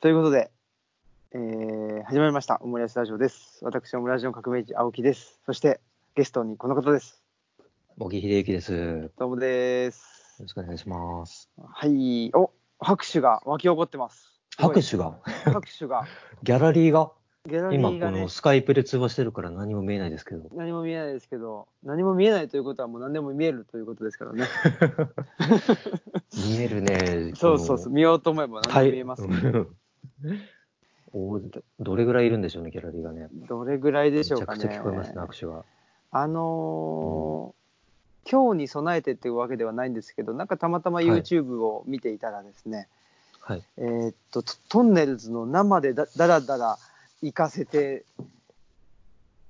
ということで、えー、始まりました、オムライスラジオです。私、オムラジオ革命児、青木です。そして、ゲストにこの方です。茂木秀幸です。よどうもです。ろしくお願いします。はい。お、拍手が湧き起こってます。す拍手が、拍手が。ギャラリーが、ギャラリ今ーがねこの、スカイプで通話してるから何も見えないですけど。何も見えないですけど、何も見えないということはもう何でも見えるということですからね。見えるね。そうそうそう、見ようと思えば何でも見えます、ね。うんおどれぐらいいるんでしょうね、ギャラリーがね。どれぐらいでめちしょうかね。ゃくちゃ聞こえますね、拍手が。あのー今日に備えてっていうわけではないんですけど、なんかたまたま YouTube を見ていたらですね、はい。えーっと、トトンネルズの生でだだらだら行かせて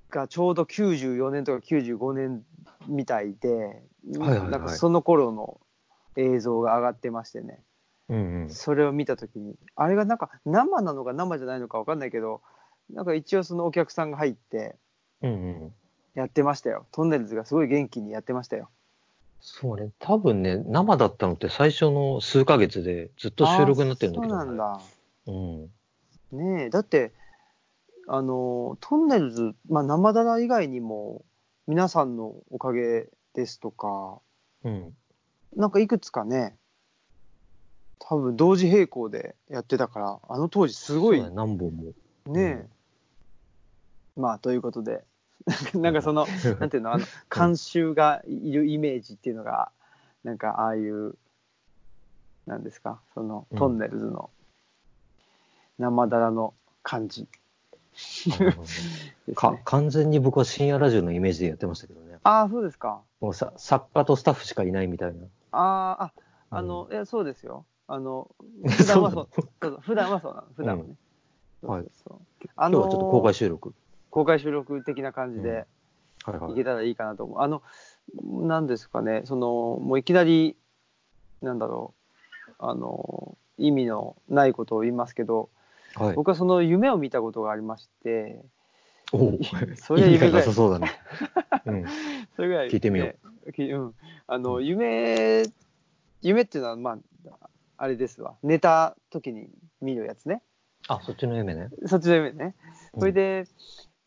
がちょうど94年とか95年みたいで、はいはいはいなんかその頃の映像が上がってましてね、うんうん。それを見たときに、あれがなんか生なのか生じゃないのか分かんないけど、なんか一応そのお客さんが入ってうんうん。やってましたよ。トンネルズがすごい元気にやってましたよ。そうね、多分ね、生だったのって最初の数ヶ月でずっと収録になってるんだけど、あーそうなんだ。うん。ねえ、だって、あの、トンネルズ、まあ、生だら以外にも、皆さんのおかげですとか、うん。なんかいくつかね、多分同時並行でやってたから、あの当時すごいね何本も。ねえ、まあ、ということで、なんかその、なんていうの、あの、監修がいるイメージっていうのが、なんかああいう、なんですか、その、うんトンネルズの生だらの感じ ですかね。完全に僕は深夜ラジオのイメージでやってましたけどね。ああ、そうですか。もうさ作家とスタッフしかいないみたいな。ああ、あ、あの、いや、そうですよ。あの、普段はそう、そうそう普段はそうなの、普段はね。うんはいあの今日はちょっと公開収録。公開収録的な感じで、はいはいけたらいいかなと思う。あの、なんですかね、その、もういきなり、なんだろう、あの、意味のないことを言いますけど、はい。僕はその夢を見たことがありまして、おお。それ夢ぐらいなさそうだね。うん。それぐらい、聞いてみよう。きうん。あの、うん夢、夢っていうのは、まあ、あれですわ。寝た時に見るやつね。あ、そっちの夢ね。そっちの夢ね。うんそれで、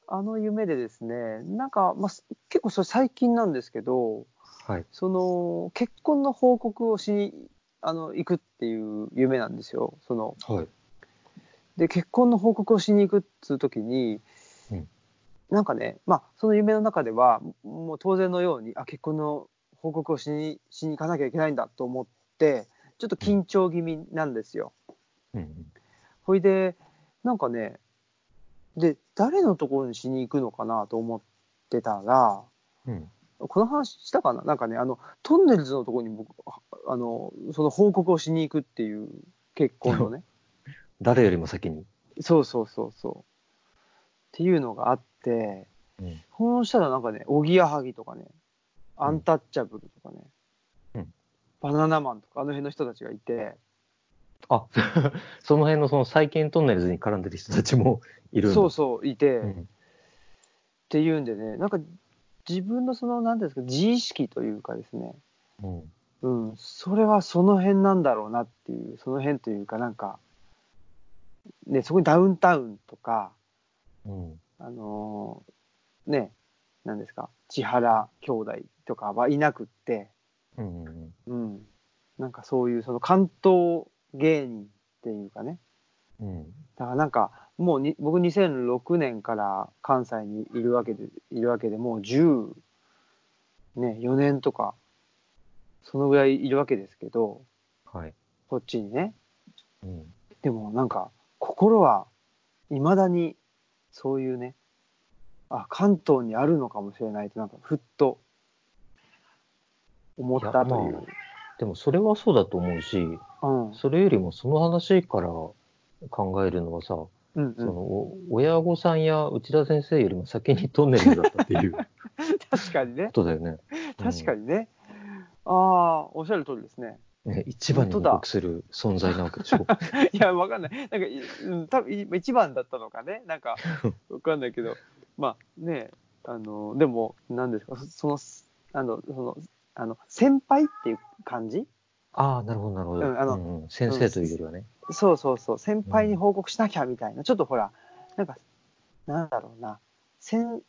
あの夢でですね、なんか、まあ、す結構それ最近なんですけど、はい。その結婚の報告をしにあの行くっていう夢なんですよ。そのはい。で結婚の報告をしに行くっつう時に、うんなんかね、まあ、その夢の中ではもう当然のようにあ結婚の報告をしにしに行かなきゃいけないんだと思ってちょっと緊張気味なんですよ。うん。ほいでなんかねで誰のところにしに行くのかなと思ってたらうん。この話したかな？なんかね、あの、トンネルズのところに僕、ああの、その報告をしに行くっていう結婚のね。誰よりも先に？そうそうそうそう。っていうのがあって、うん。そうしたらなんかね、おぎやはぎとかね、アンタッチャブルとかね、うんバナナマンとか、あの辺の人たちがいて、あ、その辺のその最近トンネルズに絡んでる人たちも いる。そうそう、いて、っうん。ていうんでね、なんか自分のその、なんていうんですか、自意識というかですね、うん。うん、それはその辺なんだろうなっていう、その辺というか、なんか、ね、そこにダウンタウンとか、うん。あのーね、なんですか、千原兄弟とかはいなくって、うん。うん。うん、なんかそういう、その関東芸人っていうかね、うん。だからなんか、もうに僕2006年から関西にいるわけで、いるわけでもう10、ね、4年とか、そのぐらいいるわけですけど、はい。こっちにね。うん。でもなんか心は未だにそういうねあ関東にあるのかもしれないとなんかふっと思ったという。までもそれはそうだと思うし、うん。それよりもその話から考えるのはさ、うんそのうんお親御さんや内田先生よりも先にトンネルだったっていうこ 確かにね。とだよね。確かにね、ああおっしゃる通りですね。ね、一番に報告する存在なわけでしょ。いやわかんない。なんかいうん多分い一番だったのかね。なんかわかんないけど。まあねあのでも何ですか？そそのあのそのあの先輩っていう感じ？ああ、なるほど、なるほど。うんあのうんうん先生というよりはね。そうそうそう、先輩に報告しなきゃみたいな、ちょっとほら、なんか、なんだろうな、先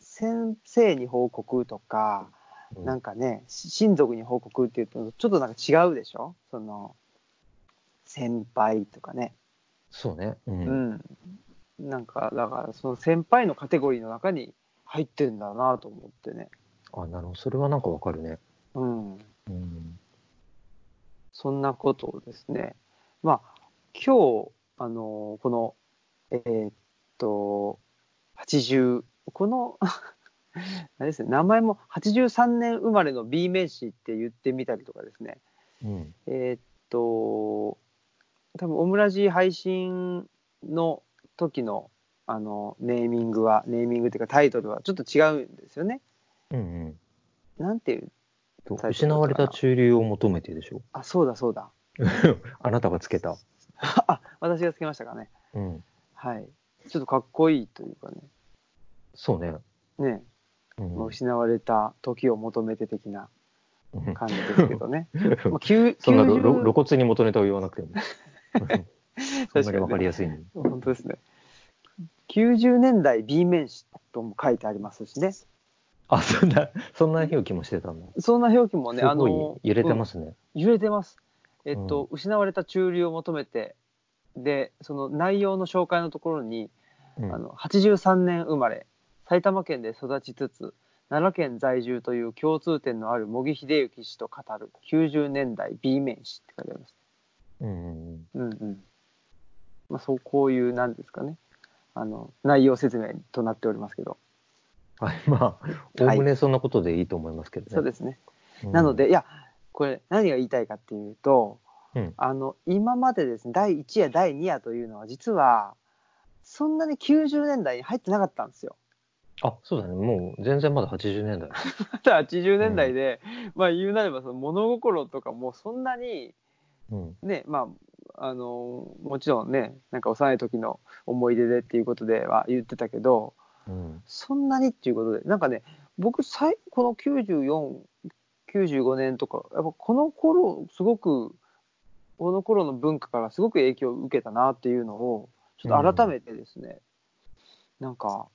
先生に報告とか、うんなんかね、し親族に報告っていうと、ちょっとなんか違うでしょ？その、先輩とかね。そうね。う。うんん。なんか、だから、その先輩のカテゴリーの中に入ってんだなと思ってね。あなるほど。それはなんかわかるね。うん。うん。そんなことをですね、まあ、今日、あの、この、えーっと、80、この、あれですね、名前も83年生まれの B 名詞って言ってみたりとかですね、うん。えーっと、多分オムラジ配信の時の、あの、ネーミングは、ネーミングっていうかタイトルはちょっと違うんですよね。うんうんなんていう、失われた中流を求めてでしょ？あ、そうだそうだ。あなたがつけた。あ、私がつけましたかね。うん。はい。ちょっとかっこいいというかね。そうね。ね、うん失われた時を求めて的なうん感じですけどね。もう9そんなろろ90露骨に元ネタを言わなくても。そんなにわかりやすいのに。本当ですね。90年代 B 面詞とも書いてありますしね。あ、そんな、そんな表記もしてたんだ。そんな表記もね、すごいの。揺れてますすね。うん揺れてます。えっと、失われた中流を求めて、で、その内容の紹介のところに、うんあの83年生まれ埼玉県で育ちつつ奈良県在住という共通点のある茂木秀幸氏と語る90年代 B 面詞って書いてあります。うんうんうんうんまあ、そうこういうなんですかねあの内容説明となっておりますけど、うん。はい、まあ、おおむねそんなことでいいと思いますけどね。そうですね。うんなのでいやこれ何が言いたいかっていうとうん。あの今までですね第1夜第2夜というのは実はそんなに90年代に入ってなかったんですよ。あ、そうだね。もう全然まだ80年代。まだ80年代で、まあ言うなればその物心とかもそんなにうん。ねまああのもちろんねなんか幼い時の思い出でっていうことでは言ってたけどうん。そんなにっていうことでなんかね僕この9495年とかやっぱこの頃すごくこの頃の文化からすごく影響を受けたなっていうのをちょっと改めてですね、なんか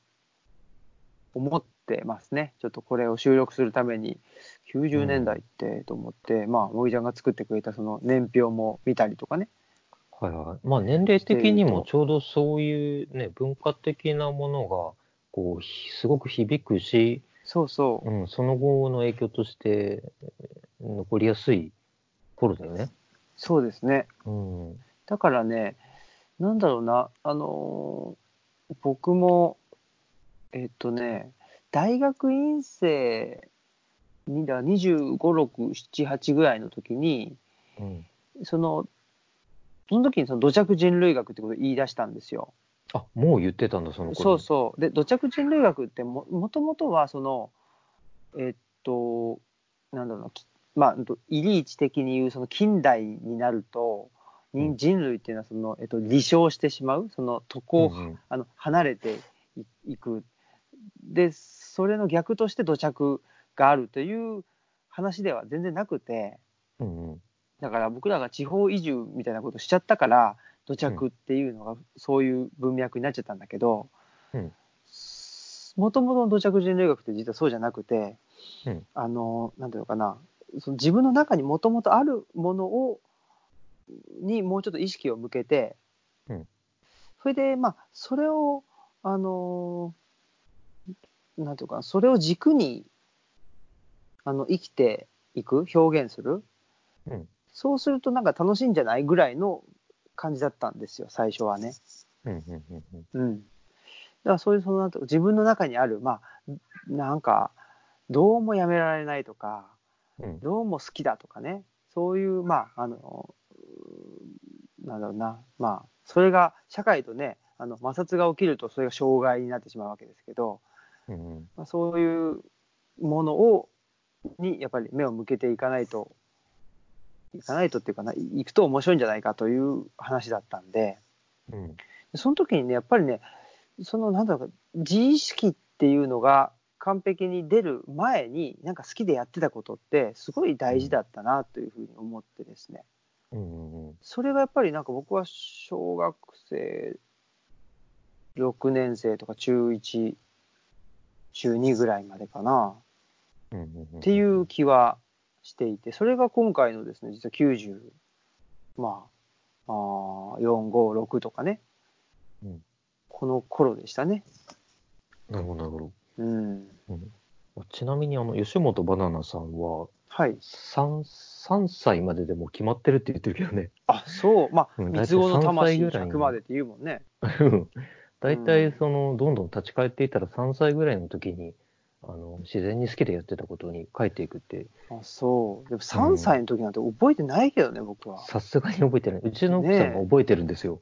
思ってますねちょっとこれを収録するために90年代ってと思って、まあ森ちゃんが作ってくれたその年表も見たりとかねはいはい。まあ年齢的にもちょうどそういうね、文化的なものが、こう、ひすごく響くし、そうそううん、その後の影響としてえー残りやすい頃だよね。そうですねうん。だからね、なんだろうな、あのー僕も、えっとね、大学院生にだ25、6、7、8ぐらいの時に、うん。その、その時にその土着人類学ってことを言い出したんですよ。あ、もう言ってたんだ、そのそう頃。そう。で、土着人類学っても、もともとは、その、えっと、なんだろうな、きまあ、イリーチ的に言う、その近代になると、うん人人類っていうのは、その、えっと、離消してしまう、その、床を、うんうんあの、離れていいく。で、それの逆として土着があるという話では全然なくて、うんうん。だから僕らが地方移住みたいなことしちゃったから土着っていうのがそういう文脈になっちゃったんだけどうん。もともとの土着人類学って実はそうじゃなくて、うん。あのなんていうのかなその自分の中にもともとあるものをにもうちょっと意識を向けて、うん。それでまあそれをあのなんていうかなそれを軸にあの生きていく表現する、うん。そうするとなんか楽しいんじゃないぐらいの感じだったんですよ最初はね。うんだからそういうその自分の中にあるまあなんかどうもやめられないとかうん。どうも好きだとかね。そういうまああのなんだろうな。まあそれが社会とねあの摩擦が起きるとそれが障害になってしまうわけですけど、まあ、そういうものをにやっぱり目を向けていかないといかないとっていうかないいくと面白いんじゃないかという話だったんで。うんその時にね、やっぱりね、そのなんだろうか、自意識っていうのが完璧に出る前になんか好きでやってたことってすごい大事だったなというふうに思ってですね、うんうんうん。それがやっぱりなんか僕は小学生6年生とか中1中2ぐらいまでかなうんうんうんっていう気はしていてそれが今回のですね実は90まああ456とかね、うんこの頃でしたね。なるほど、なるほど。うん、ちなみに、あの、吉本バナナさんは、はい3、3歳まででも決まってるって言ってるけどね。あそうまあうん三つ子の大体3歳魂ぐらいに100までって言うもんね。大体、その、どんどん立ち返っていったら3歳ぐらいの時に、あの、自然に好きでやってたことに帰っていくって、あそうでも3歳の時なんて覚えてないけどね、僕は。さすがに覚えてない。うちの奥さんも覚えてるんですよ。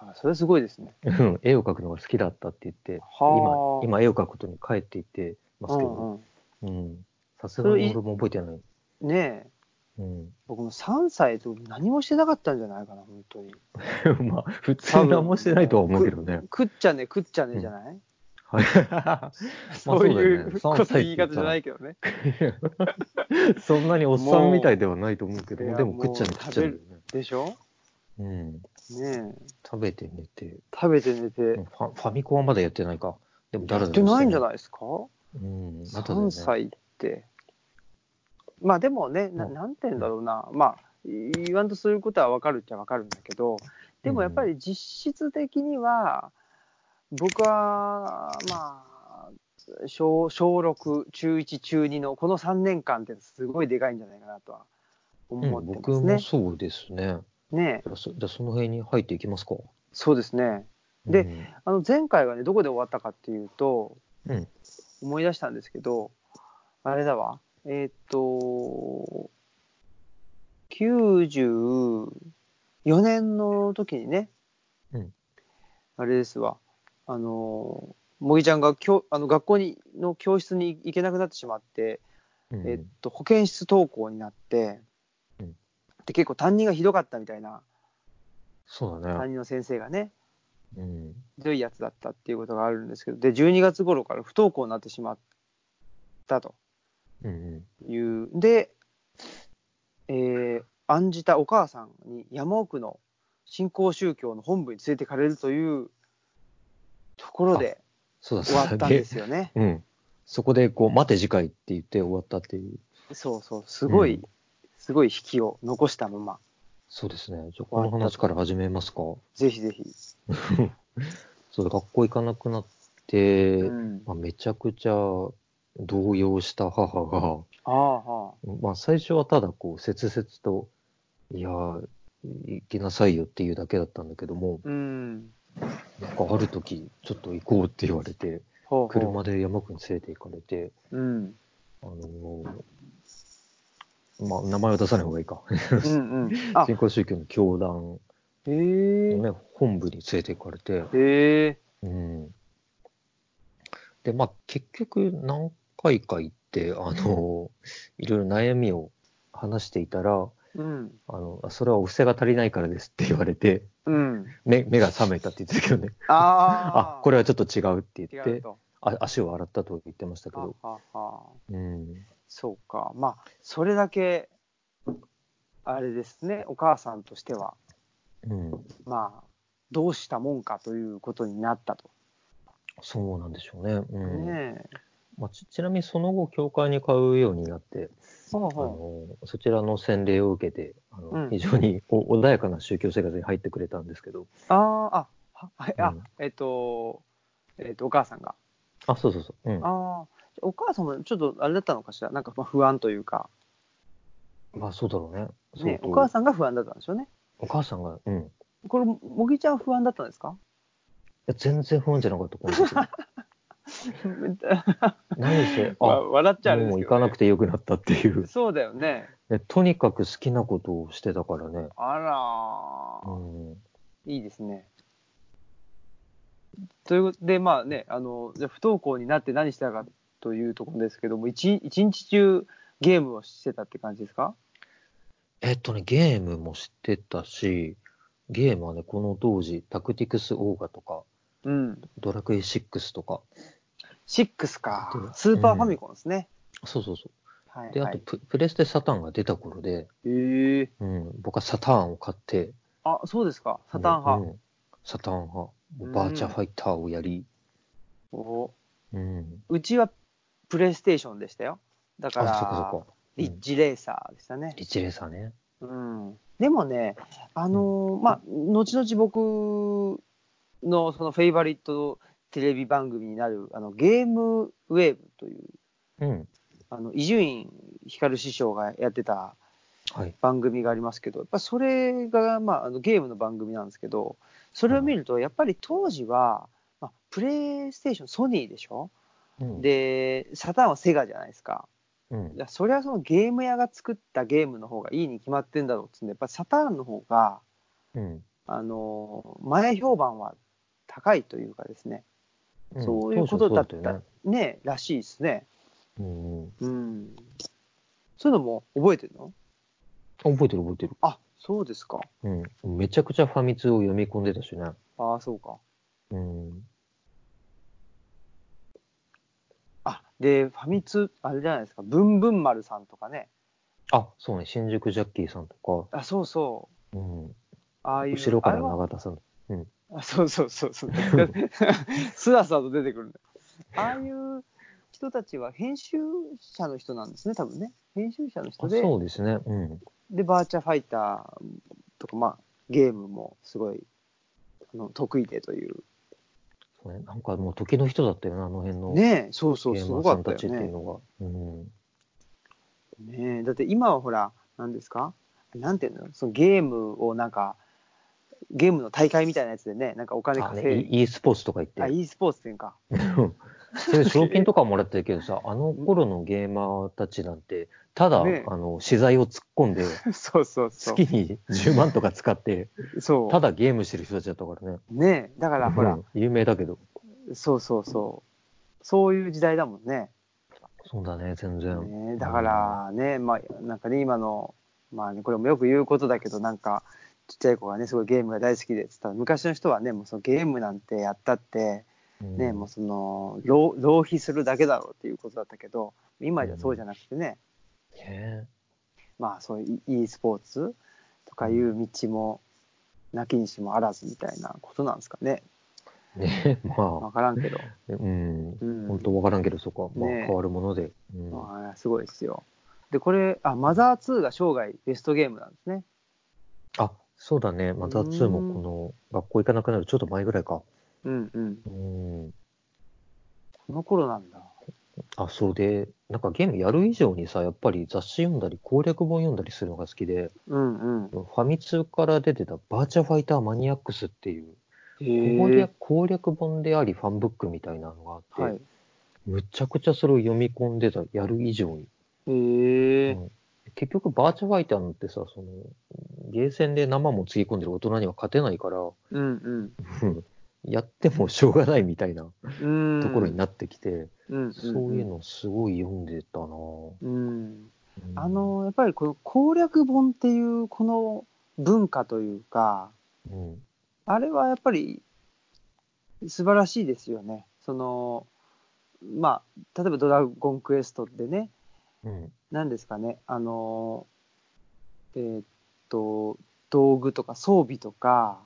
あそれすごいですね。うん絵を描くのが好きだったって言って、はあ今、今絵を描くことに帰っていってますけうど、んうんうん。さすがに俺も覚えてない。ねえうん。僕も3歳と何もしてなかったんじゃないかな本当に。まあ、普通何もしてないとは思うけどね。くっちゃねくっちゃねじゃない、はい。そういう言い方じゃないけどね。そんなにおっさんみたいではないと思うけど、でも食っちゃねいや食っちゃねだよね。でしょ？うん。ねえ食べて寝て。食べて寝て。ファファミコンはまだやってないか。でもや誰ってないんじゃいないですか？うん。まだだよね ?3 歳って。まあでもね、なうんなんて言うんだろうな、まあ、言わんとすることは分かるっちゃ分かるんだけど、でもやっぱり実質的には、僕は、まあ、小小6、中1、中2のこの3年間ってすごいでかいんじゃないかなとは思うん、って僕ますね。もそうですね。ねえじゃあその辺に入っていきますか。そうですね。でうんあの前回はね、どこで終わったかっていうと、うん思い出したんですけど、あれだわ、えーっと、94年の時にね、うんあれですわ、あの、もぎちゃんがきょあの学校にの教室に行けなくなってしまって、うんえっと、保健室登校になって、うんで結構担任がひどかったみたいな、そうだね。担任の先生がね、うん。ひどいやつだったっていうことがあるんですけど、で、12月頃から不登校になってしまったとうんうん。いう。で、えー案じたお母さんに山奥の新興宗教の本部に連れてかれるというところで終わったんですよね。うん。そこで、こう、待て次回って言って終わったっていう。そうそう、すごい、うんすごい引きを残したまま、そうですね。じゃあ、この話から始めますか。ぜひぜひ。そう、学校行かなくなって、うん、まあ、めちゃくちゃ動揺した母が、あまあ、最初はただこう、切々と、いやー、行きなさいよっていうだけだったんだけども、あ、うん。なんかある時、ちょっと行こうって言われて、ほうほう車で山奥に連れて行かれて、うん。あのーまあ、名前は出さない方がいいか。うんうん。あ、新興宗教の教団へえのね、本部に連れて行かれて、へえうん。で、まあ、結局何回か行って、あの、いろいろ悩みを話していたら、うん。あの、それはお布施が足りないからですって言われて、うん。目目が覚めたって言ってたけどね。あ あ、これはちょっと違うって言って。あ足を洗ったと言ってましたけはど、ははうん。そうか。まあ、それだけ、あれですね、お母さんとしては、うん。まあ、どうしたもんかということになったと。そうなんでしょうね。うん。ねえ。まあ、ちちなみにその後、教会に通うようになって、あほのそちらの洗礼を受けて、あのうん非常にお穏やかな宗教生活に入ってくれたんですけど、う。ああ、あ、ははい、あうん、えっと、えっと、お母さんが。あ、そうそうそう。うん。ああ、お母さんもちょっとあれだったのかしら、なんかまあ不安というか、まあ、そうだろうね。ね、お母さんが不安だったんでしょうね。お母さんが、うん。いこれ、もぎちゃん不安だったんですか？や全然不安じゃなかった、この時。何せ、わあ、笑っちゃあれですけど、もう行かなくてよくなったっていう。そうだよね。でとにかく好きなことをしてたからね。あらー、うん。いいですね。ということで、まあね、あの、じゃあ不登校になって何したかというところですけども、一一日中ゲームをしてたって感じですか？えっとね、ゲームもしてたし、ゲームはね、この当時、タクティクスオーガとか、うん。ドラクエ6とか、6かで。スーパーファミコンですね。そうそうそ。はいうで、あとはい。ププレステサターンが出た頃で、えー、うん、僕はサターンを買って、あ、そうですか。サターン派。うんサターン派。うんバーチャファイターをやり、おうん。うちはプレイステーションでしたよ。だかあ、ら、そっかそっか。リッチレーサーでしたね。リッチレーサーね。うん、でもね、あのーまあ、後々僕のそのフェイバリットテレビ番組になるあのゲームウェーブといううん。あの伊集院光師匠がやってたはい。番組がありますけど、やっぱそれが、まあ、あのゲームの番組なんですけど、それを見ると、やっぱり当時は、まあ、プレイステーション、ソニーでしょ、うん、で、サターンはセガじゃないですか。うんい。やそれはそのゲーム屋が作ったゲームの方がいいに決まってんだろうっつうんで、やっぱサターンの方が、うん。あの前評判は高いというかですね、うんそういうことだったねね。らしいですね。うんうん。うん。そういうのも覚えてるの？あ覚えてる覚えてる。あそうですか。うん。めちゃくちゃファミ通を読み込んでたしね。ああ、そうか。うん。あで、ファミ通、あれじゃないですか、ブンブン丸さんとかね。あ、そうね。新宿ジャッキーさんとあそうそう。か、うん。ああいう。後ろから永田さん。あそうそうそうそう。スラスラと出てくるんだ。ああいう人たちは編集者の人なんですね、多分ね。編集者の人あで、そうですね。うん。で、バーチャファイターとか、まあ、ゲームもすごいあの得意でという。そうね。なんかもう時の人だったよね、あの辺の。ねえ、そうそう、すごかっったよね。ていうのが。うん。ねえ、だって今はほら、何ですか？なんていうの？そのゲームをなんか、ゲームの大会みたいなやつでね、なんかお金稼いで、e スポーツとか言って。あ、e スポーツっていうんか。それで賞金とかもらってるけどさ、あの頃のゲーマーたちなんて、ただ、ねあの、資材を突っ込んで、そうそうそう。月に10万とか使って、そう。ただゲームしてる人たちだったからね。ねえ、だからほらうん、有名だけど。そうそうそう。そういう時代だもんね。そうだね、全然。ねだからね、まあ、なんかね、今の、まあね、これもよく言うことだけど、なんか、ちっちゃい子がね、すごいゲームが大好きでっつったら、昔の人はね、もうそのゲームなんてやったって、うんね、もうその浪、浪費するだけだろうっていうことだったけど、今じゃそうじゃなくてね、ねまあそういう e スポーツとかいう道も、なきにしもあらずみたいなことなんですかね。ねまわからんけど。あ、うん。うん本当わからんけど、そこは、まあ、ね変わるもので。うんまあ、すごいですよ。で、これ、あ、マザー2が生涯ベストゲームなんですね。あ、そうだね。マザー2もこの、学校行かなくなるちょっと前ぐらいか。うんうん。うん。この頃なんだ。あ、そうで、なんかゲームやる以上にさ、やっぱり雑誌読んだり、攻略本読んだりするのが好きで、うんうん。ファミ通から出てたバーチャファイターマニアックスっていう、へ攻略え。攻略本であり、ファンブックみたいなのがあって、はい。むちゃくちゃそれを読み込んでた、やる以上に。へえ。うん結局、バーチャファイターなんてさ、その、ゲーセンで生もつぎ込んでる大人には勝てないから、うんうん やってもしょうがないみたいなうん。ところになってきて、うん、そういうのすごい読んでたなぁうん。うんあの、やっぱりこの攻略本っていうこの文化というか、うん、あれはやっぱり素晴らしいですよね。その、まあ、例えばドラゴンクエストでね、うん、何ですかね、あの、えーっと、道具とか装備とか、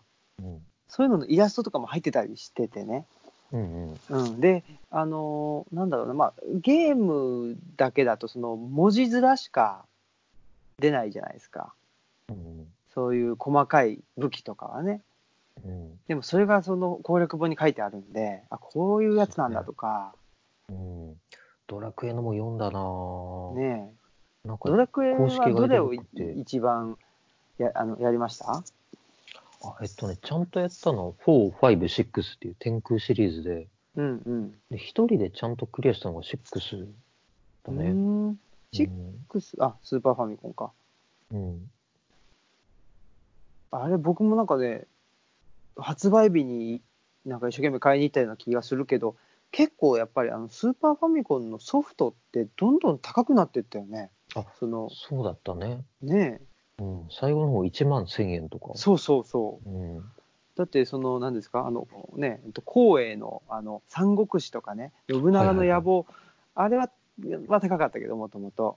うん、そういうののイラストとかも入ってたりしててね。うん、うん、で、あのーなんだろうな、まあ、ゲームだけだと、その文字面しか出ないじゃないですか。うん、そういう細かい武器とかはね。うん、でもそれがその攻略本に書いてあるんで、あ、こういうやつなんだとか、うん。ドラクエのも読んだなぁねなんかドラクエ公式はどれを一番やあのやりました？あ、えっとね、ちゃんとやったのは4、5、6っていう天空シリーズで、うんうん。で、一人でちゃんとクリアしたのが6だうね。ん。シッうんクス、あ、スーパーファミコンか。うん。あれ、僕もなんかね、発売日になんか一生懸命買いに行ったような気がするけど、結構やっぱりあのスーパーファミコンのソフトってどんどん高くなってったよね。あその、そうだったね。ねうん。最後の方1万1000円とかえ。。そうそうそうん。う。だってその何ですか？あのね光栄のあの三国志とかね信長の野望、あれはは高かったけどもともと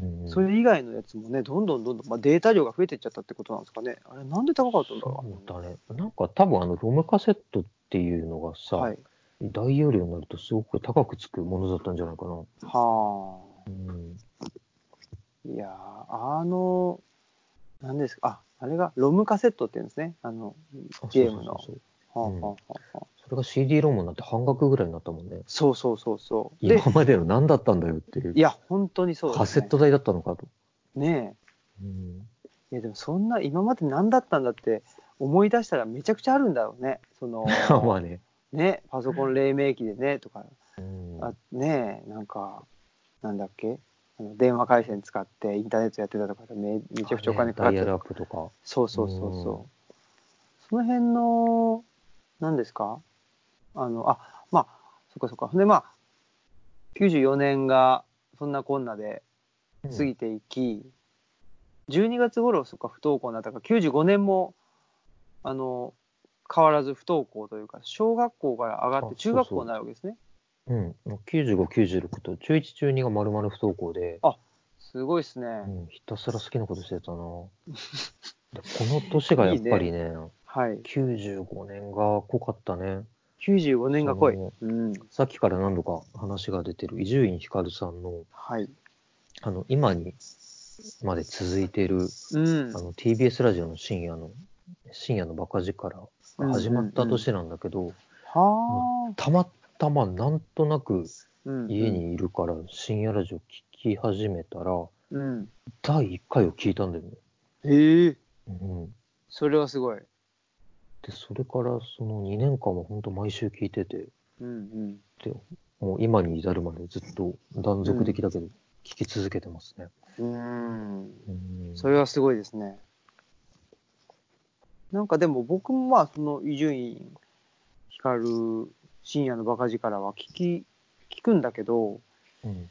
うんそれ以外のやつもねどんどんどんどん、まあ、データ量が増えてっちゃったってことなんですかねあれなんで高かったんだろそうだね。なんか多分あのロムカセットっていうのがさ、うはい大容量になるとすごく高くつくものだったんじゃないかな。はうん、あ。いやーあの何ですかああれがロムカセットって言うんですね。あのあゲームの。それが CD ロムになって半額ぐらいになったもんね。そうそうそうそう。で今までの何だったんだよっていう。いや本当にそうです、ね、カセット代だったのかと。ねうん、えいやでもそんな今まで何だったんだって思い出したらめちゃくちゃあるんだろうね。その まあね。ねパソコン黎明期でねとか。うん、あねえなんかなんだっけ？あの電話回線使ってインターネットやってたとかでめめちゃくちゃお金かかってた。ダイヤルアップとか。そうそうそうう。ん。そうその辺の何ですか？あのあまあそっかそっか。でまあ94年がそんなこんなで過ぎていき、12月頃そっか不登校になったから95年もあの変わらず不登校というか小学校から上がってあ中学校になるわけですね。うん。95、96と、中1、中2が丸々不登校で、すごいですね、うん、ひたすら好きなことしてたな。でこの年がやっぱりね、はい。95年が濃かったね。95年が濃い、そうん、さっきから何度か話が出てる伊集院光さんの、はい。あの、今にまで続いている、うん。あの、TBS ラジオの深夜の、深夜のバカ力が始まった年なんだけど、はあ、たまたまなんとなくうん家にいるから深夜ラジオ聞き始めたら、うん。第1回を聞いたんだよね。へえ。うん。それはすごい。で、それからその2年間も本当毎週聞いてて、うんうん。で、もう今に至るまでずっと断続的だけど、聞き続けてますね。うん。うん。それはすごいですねなんかでも僕もまあその伊集院光深夜のバカ力は聞き聞くんだけどうん。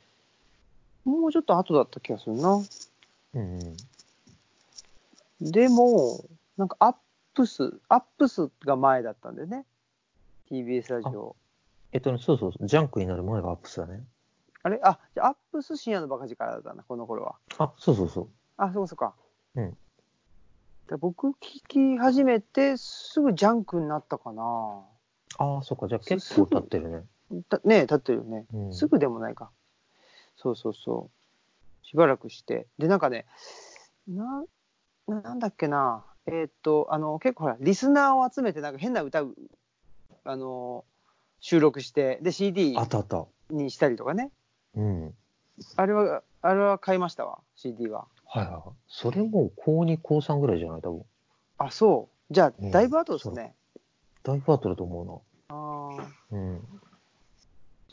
もうちょっと後だった気がするなうん。でもなんかアップスアップスが前だったんだよね TBS ラジオえっとね、そうそうジャンクになる前がアップスだね。あれ？あじゃあアップス深夜のバカ力だったなこの頃はあ、そうそうそう。あそうかそうかうんで僕聞き始めてすぐジャンクになったかな。ああ、そっか、じゃあ結構経ってるね。たねえ立ってるよね、うん。すぐでもないか。そうそうそう。しばらくして。でなんかねななんだっけな。えーっとあの結構ほらリスナーを集めてなんか変な歌うあの収録してで CD あったあった。にしたりとかね。うん。あれはあれは買いましたわ CD ははいはいはい。それもう高2、高3ぐらいじゃない多分。あそうじゃあうんだいぶ後ですね、大パートだと思ああうな。うん。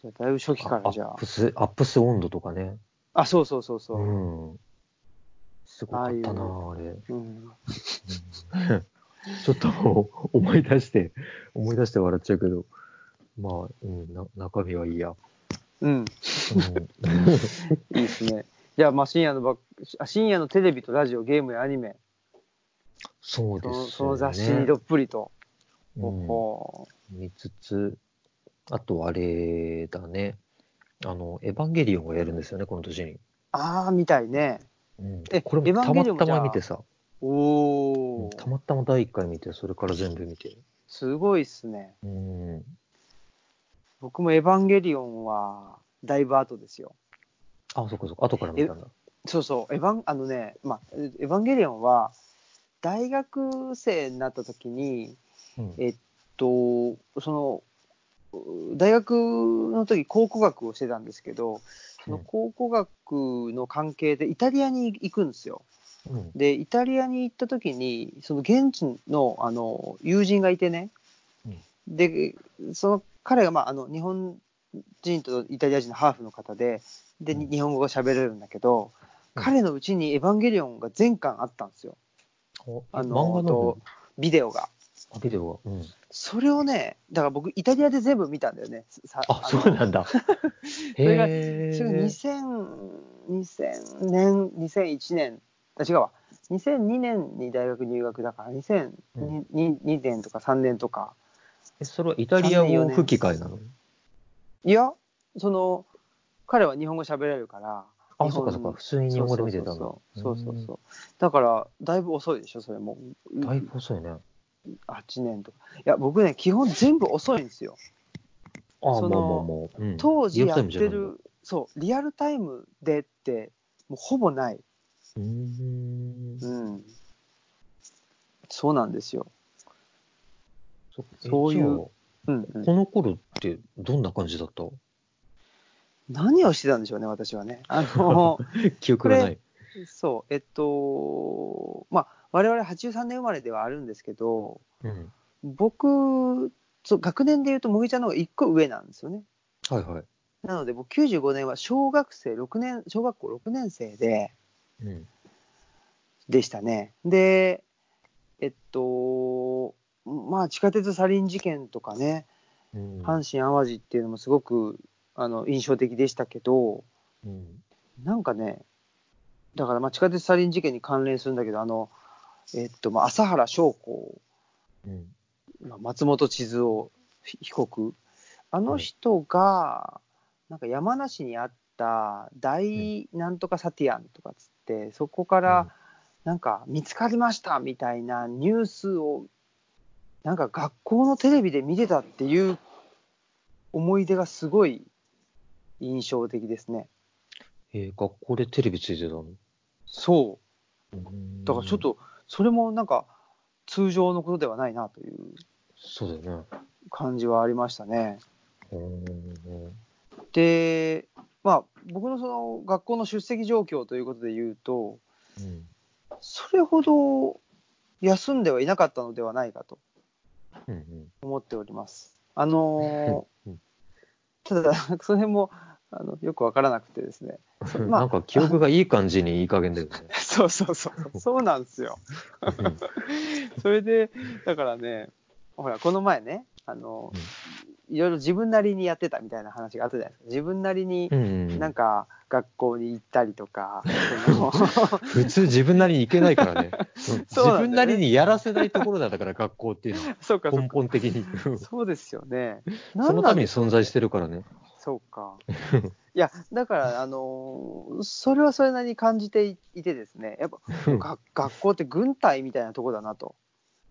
じゃあだいぶ初期かあらじゃあアップス、アップス温度とかね。あそうそうそうそう、うん。すごかったなああれ。うん、ちょっと思い出して、思い出して笑っちゃうけど、まあ、うん、な中身はいいや。うん、うん、いいですね。じゃあ、まあ、深夜のばあ深夜のテレビとラジオ、ゲームやアニメ、そうですよね。その雑誌にどっぷりと。うんほ見つつ、あとあれだね。あの、エヴァンゲリオンがやるんですよね、この年に。ああ、みたいね。うん、えこれもたまたま見てさ、おお、たまたま第1回見て、それから全部見て。すごいっすね。うん。僕もエヴァンゲリオンはだいぶ後ですよ。あ、そっかそっか、後から見たんだ。そうそう、エヴァン、あのね、まあ、エヴァンゲリオンは、大学生になった時に、うんえっと、その、大学の時考古学をしてたんですけど、その考古学の関係でイタリアに行くんですよ。うん。で、イタリアに行った時に、その現地のあの友人がいてね、で、その彼が、まあ、あの日本人とイタリア人のハーフの方で、で、うん日本語が喋れるんだけど、うん彼のうちにエヴァンゲリオンが全巻あったんですよ。おあのビデオが。あビデオが。うん。それをね、だから僕、イタリアで全部見たんだよね。さあ、のそうなんだ。それがへそれがー2000 2000年、2001年、あ違うわ、2002年に大学入学だから、2002 2年とか3年とか。え、それはイタリア語吹き替えなの？いや、その、彼は日本語喋れるから。あ、そっかそっか。普通に日本語で見てたんだ。そうそうそうそう。だから、だいぶ遅いでしょ、それも。うんだいぶ遅いね。8年とか。いや、僕ね、基本全部遅いんですよ。ああ、その。うん当時やって。る、そう、リアルタイムでって、もうほぼない。うーん。うん。そうなんですよ。そそういうえうん、うんこの頃ってどんな感じだった？何をしてたんでしょうね、私はね。あの、記憶がない。そう、えっと、まあ、我々83年生まれではあるんですけど、うん。僕、そう学年で言うと、もぎちゃんの方が1個上なんですよね。はいはい。なので、僕95年は小学生6年、小学校6年生で、うん。でしたね。で、えっと、まあ、地下鉄サリン事件とかね、うん阪神・淡路っていうのもすごくあの印象的でしたけど、うん。なんかね、だからまあ地下鉄サリン事件に関連するんだけど、あの、えっと、まあ、朝原将校、うん。まあ松本千鶴夫被告、あの人が、なんか山梨にあった大なんとかサティアンとかつって、そこからなんか見つかりましたみたいなニュースを、なんか学校のテレビで見てたっていう思い出がすごい印象的ですね。えー学校でテレビついてたの？そう。うんだからちょっと、それもなんか通常のことではないなというそうだよね。感じはありましたね。うんで、まあ、僕のその学校の出席状況ということで言うと、うんそれほど休んではいなかったのではないかとうんうん思っております。あのーうんただ、その辺もあのよくわからなくてですね。そまあなんか記憶がいい感じにいい加減だよね。そうそうそう、そうなんですよ。それで、だからね、ほら、この前ね、あの、いろいろ自分なりにやってたみたいな話があったじゃないですか。自分なりにう、んなんか、学校に行ったりとか、普通自分なりに行けないからね。自分なりにやらせないところなんだから、学校っていうのは。そうか、根か。本的に。そうですよね。そのために存在ししてるからね。そうか。いや、だから、あのーそれはそれなりに感じていてですね、やっぱ、が学校って軍隊みたいなとこだなと。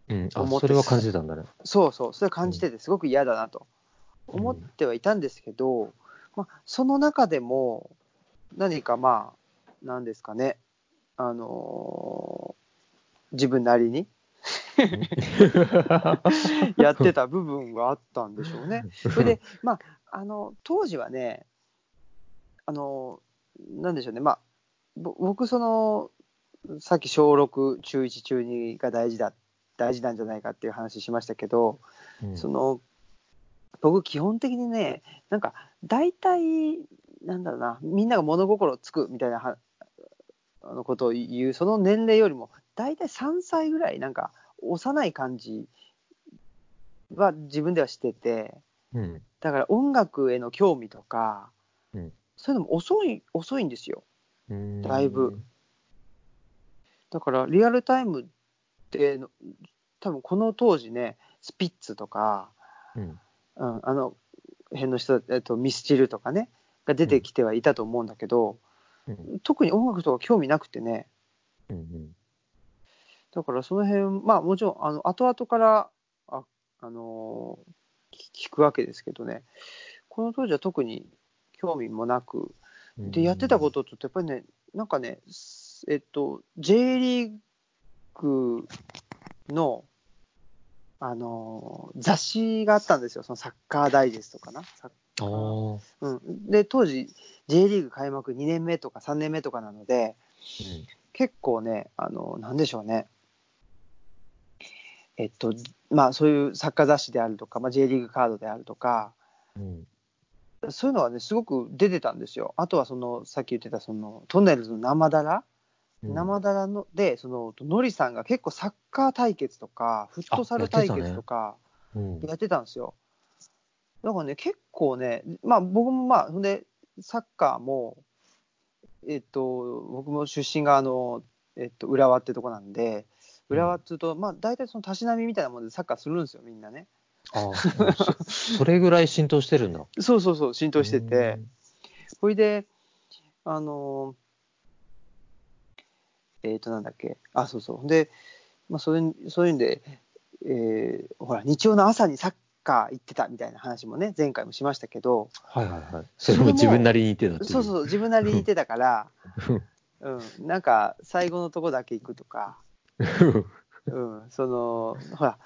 うん、あそれは感じたんだね。そうそう、それ感じててすごく嫌だなと思ってはいたんですけど、まあ、その中でも何かまあ、なんですかね、あのー自分なりに やってた部分があったんでしょうね。それで、まあ、あの、当時はね、あの、なんでしょうね、まあ、ぼ僕、その、さっき小6、中1、中2が大事だ、大事なんじゃないかっていう話しましたけど、うん。その、僕、基本的にね、なんか、大体、なんだろうな、みんなが物心つくみたいなはあのことを言う、その年齢よりも、大体3歳ぐらい、なんか、幼い感じは自分ではしてて、うんだから音楽への興味とか、うんそういうのも遅い、遅いんですよ。うんだいぶ。だから、リアルタイムって、多分この当時ね、スピッツとか、うんうん、あの辺の人、えっと、ミスチルとかね、が出てきてはいたと思うんだけど、うん。特に音楽とか興味なくてね、うんだからその辺、まあもちろん、あの後々から、あ、あのー聞聞くわけですけどね、この当時は特に興味もなく、うん。で、やってたことってやっぱりね、なんかね、すえっと、J リーグの、あのー雑誌があったんですよ、そのサッカーダイジェストかな。サッああ。うん、で、当時、J リーグ開幕2年目とか3年目とかなので、結構ね、あの、なんでしょうね。えっと、まあ、そういうサッカー雑誌であるとか、まあ、J リーグカードであるとか、うんそういうのはね、すごく出てたんですよ。あとは、その、さっき言ってた、その、トンネルズの生だら、うん生だらので、その、ノリさんが結構サッカー対決とか、フットサル対決とか、うんやってたんですよ。だからね、結構ね、まあ僕もまあ、ほんで、サッカーも、えっと、僕も出身があの、えっと、浦和ってとこなんで、浦和っていうと、まあ、大体そのたしなみみたいなもんでサッカーするんですよ、みんなね。ああ、そ それぐらい浸透してるんだ。そうそうそう、浸透してて、ほいで、あのー、えっ、と、なんだっけ、あ、そうそう。で、まあ、それそういうんで、えー、ほら、日曜の朝にサッカー行ってたみたいな話もね、前回もしましたけど、はいはいはい。それも自分なりに言ってたっていそうそう、自分なりに言ってたから、うん、なんか、最後のとこだけ行くとか、うん、その、ほら、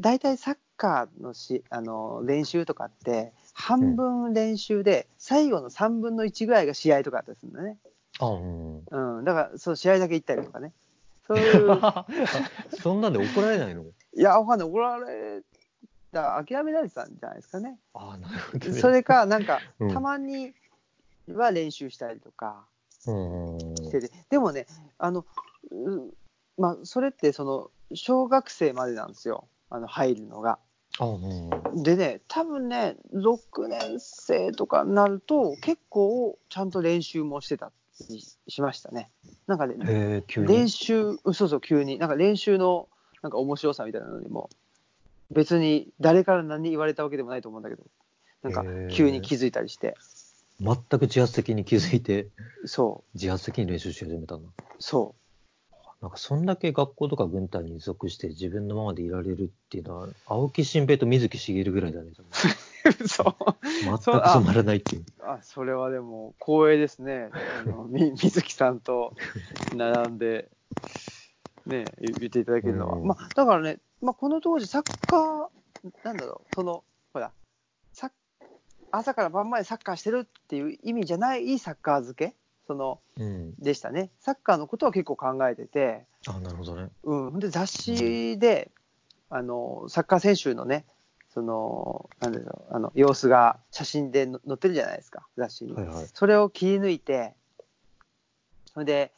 大体サッカーのしあの練習とかって、半分練習で、最後の3分の1ぐらいが試合とかだったりするんだね。あ、うん。うん、だから、そう、試合だけ行ったりとかね。そういう、そんなんで怒られないの？いや、わかんない、怒られた、諦められてたんじゃないですかね。ああ、なるほど、ね。それか、なんかうん、たまには練習したりとかうん。してて、でもね、あの、うまあ、それって、その、小学生までなんですよ、あの入るのが。あうん。でね、多分ね、6年生とかになると、結構ちゃんと練習もしてたりしましたね。なんかね、へえ。練習、うんそうそう、急に、なんか練習のなんか面白さみたいなのにも、別に誰から何言われたわけでもないと思うんだけど、なんか急に気づいたりして、全く自発的に気づいて、そ自発的に練習し始めたんだ。う、そなんかそんだけ学校とか軍隊に属して自分のままでいられるっていうのは、青木新平と水木しげるぐらいだね。う、そう。全く染まらないっていう。あそれはでも光栄ですね。あの み水木さんと並んで、ね、言言っていただけるのは。うんまあ、だからね、まあ、この当時、サッカー、なんだろう、その、ほら、サッ朝から晩までサッカーしてるっていう意味じゃないサッカー漬け？そのうん。でしたね。サッカーのことは結構考えてて、あ、なるほどね。うんで雑誌で、あのサッカー選手のね、その、なんだろう、あの様子が写真での載ってるじゃないですか、雑誌に。はいはい。それを切り抜いて、それで、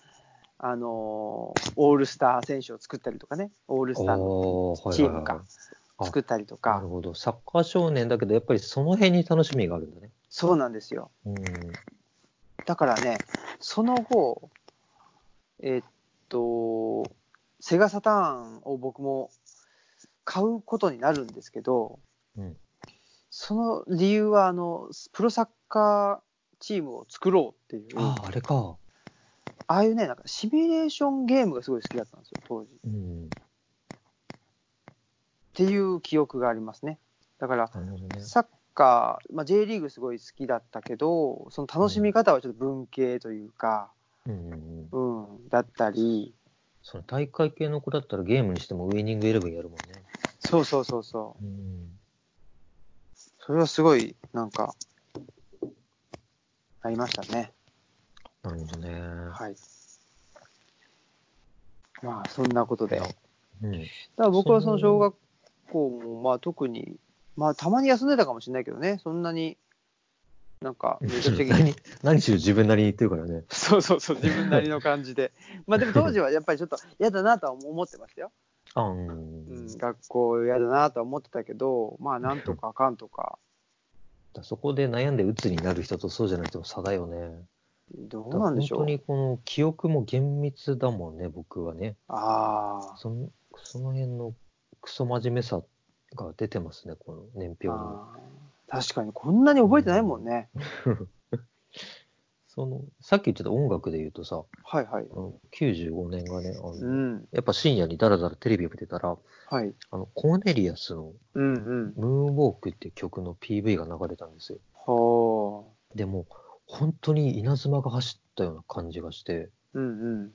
あのーオールスター選手を作ったりとかね、オールスターのチームか、あ作ったりとなかる、ほど。サッカー少年だけど、やっぱりその辺に楽しみがあるんだね。そうなんですよ。うん。だからね、その後、えっと、セガサターンを僕も買うことになるんですけど、うんその理由はあの、プロサッカーチームを作ろうっていう、ああ、あれか。ああいうね、なんかシミュレーションゲームがすごい好きだったんですよ、当時。うん。っていう記憶がありますね。だから、ね。サッカー、まあ、J リーグすごい好きだったけど、その楽しみ方はちょっと文系というか、うんうんうん。うん、だったり、その大会系の子だったらゲームにしてもウイニングイレブンやるもんね。そうそうそうそう。うん。それはすごい、なんか、ありましたね。なるほどね。はい。まあ、そんなことで。だかうん。ら僕はその小学校も、まあ特に、まあたまに休んでたかもしれないけどね、そんなに、なんか、めちゃくちゃ何、何しろ自分なりに言ってるからね。そうそうそう、自分なりの感じで。まあでも当時はやっぱりちょっと嫌だなとは思ってましたよ。あうん。うん、学校嫌だなとは思ってたけど、まあなんとかあ かんとか、だそこで悩んで鬱になる人とそうじゃない人の差だよね。どうなんでしょう。本当にこの記憶も厳密だもんね、僕はね。あそのその辺のクソ真面目さが出てますね、この年表に。確かにこんなに覚えてないもんね。そのさっき言ってた音楽で言うとさ、はいはい。あの95年がねあの、うん。やっぱ深夜にダラダラテレビを見てたら、はい。あのコーネリアスのうんうん。ムーンウォークって曲の PV が流れたんですよ。ほでも、本当に稲妻が走ったような感じがして、う。うんうん。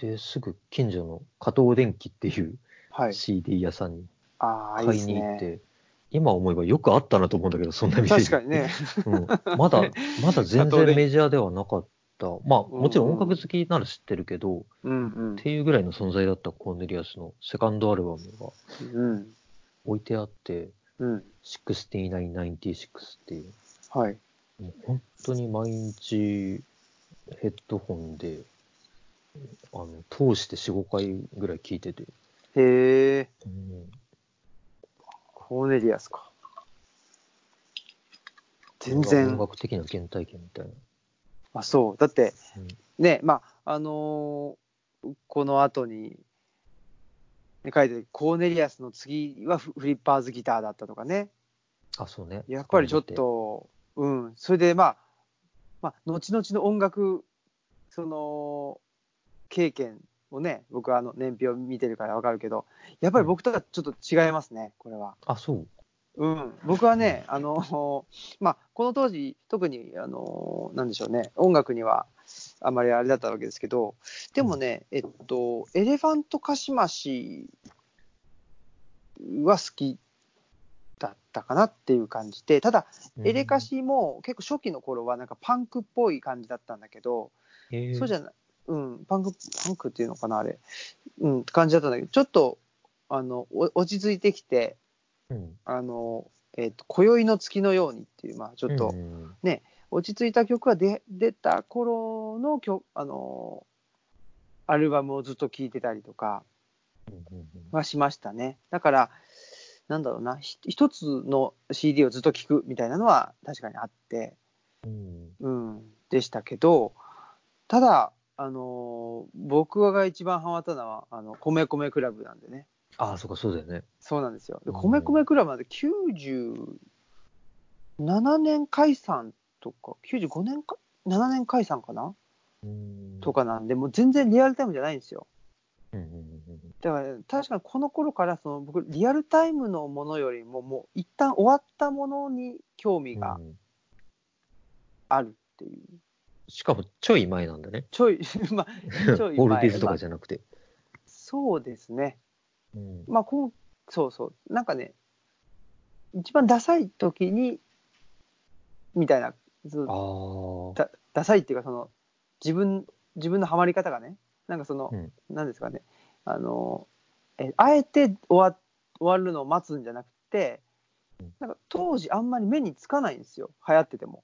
で、すぐ近所の加藤電機っていうはい。CD 屋さんにああ、買いですね。に行って、今思えばよくあったなと思うんだけど、そんな店確かにね。うん、まだ、まだ全然メジャーではなかった。まあ、うんもちろん音楽好きなら知ってるけど、うんうんっ。ていうぐらいの存在だったコーネリアスのセカンドアルバムがうん。置いてあって、うん。6996っていう、はい。もう本当に毎日ヘッドホンで、あの、通して4、5回ぐらい聞いてて、へえ、うん、コーネリアスか？全音然、楽的な原体験みたいな。あ、そう。だって、うんね、まあ、あのーこの後に、ね書いてコーネリアスの次はフフリッパーズギターだったとかね。あ、そうね。やっぱりちょっと、うん、それでまあ、まあ、後々の音楽、その、経験をね、僕はあの年表を見てるからわかるけど、やっぱり僕とはちょっと違いますね、これは。あ、そう。うん、僕はね、あの、まあ、この当時、特に、あの、なんでしょうね、音楽にはあまりあれだったわけですけど、でもね、えっと、エレファントカシマシは好きだったかなっていう感じで、ただ、エレカシも結構初期の頃はなんかパンクっぽい感じだったんだけど、そうじゃゃない、うん、パンク、パンクっていうのかな、あれ、うん、って感じだったんだけど、ちょっと、あの、お落ち着いてきて、うん。あの、えっ、と、今宵の月のようにっていう、まあ、ちょっと、うん落ち着いた曲が出出た頃の曲、あの、アルバムをずっと聴いてたりとかはしましたね。だから、なんだろうな、ひ一つの CD をずっと聴くみたいなのは確かにあって、うん。うん、でしたけど、ただ、あの僕が一番ハマったのは、あの、米米クラブなんでね。ああ、そうか、そうだよね。そうなんですよ。米米クラブなんで97年解散とか、95年か、7年解散かな？うんと。かなんで、もう全然リアルタイムじゃないんですよ。うんうんうんだから、確かにこの頃から、その僕、リアルタイムのものよりも、もう一旦終わったものに興味がうんあるっていう。しかも、ちょい前なんだね。ちょい、まあ、ちょい前オールディーズとかじゃなくて。そうですね。うんまあ、こう、そうそう。なんかね、一番ダサい時に、みたいな、そうああ。だダサいっていうか、その、自分、自分のハマり方がね、なんかその、うんなんですかね、あの、え、あえて終わ終わるのを待つんじゃなくてうん、なんか当時あんまり目につかないんですよ、流行ってても。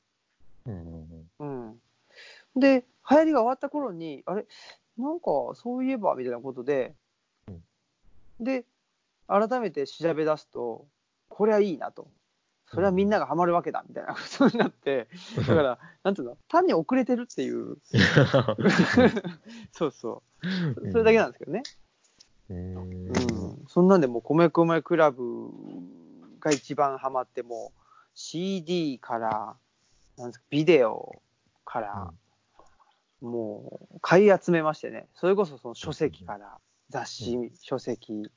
うんうんうんうん。で、流行りが終わった頃に、あれ、なんかそういえばみたいなことで、うん。で、改めて調べ出すと、これはいいなと。それはみんながハマるわけだみたいなことになって、だから、なんていうの、単に遅れてるっていう、そうそう、それだけなんですけどね。うんうん、そんなんでもう、米米クラブが一番ハマって、もう CD から、なんですか、ビデオから、もう買い集めましてね、それこそその書籍から、雑誌、書籍、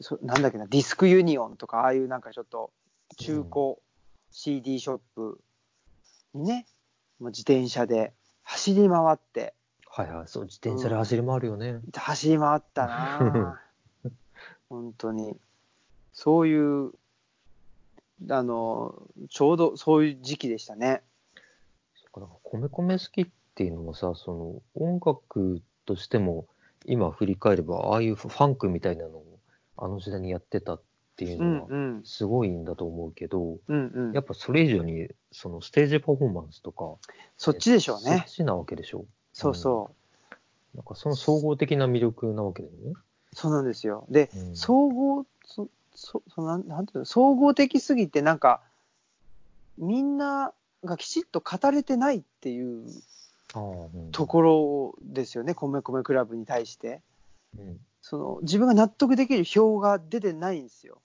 そなんだっけな、ディスクユニオンとか、ああいうなんかちょっと中古 CD ショップにね、もう自転車で走り回って、はいはい、そう、自転車で走り回るよね。走り回ったなぁ 本当に。そういう、あの、ちょうどそういう時期でしたね。だから米米好きっていうのもさ、その音楽としても、今振り返れば、ああいうファンクみたいなのをあの時代にやってたっていううんのは、うん。すごいんだと思うけど、うんうんや。っぱそれ以上に、そのステージパフォーマンスとか、そっちでしょうねそっ。ちなわけでしょ？そうそう。なんかその総合的な魅力なわけだよね。そうなんですよ。で、うん総合、そそそなんなんていうの、総合的すぎて、なんか、みんながきちっと語れてないっていうところですよね、米米クラブに対して。うん。その自分が納得できる票が出てないんですよ。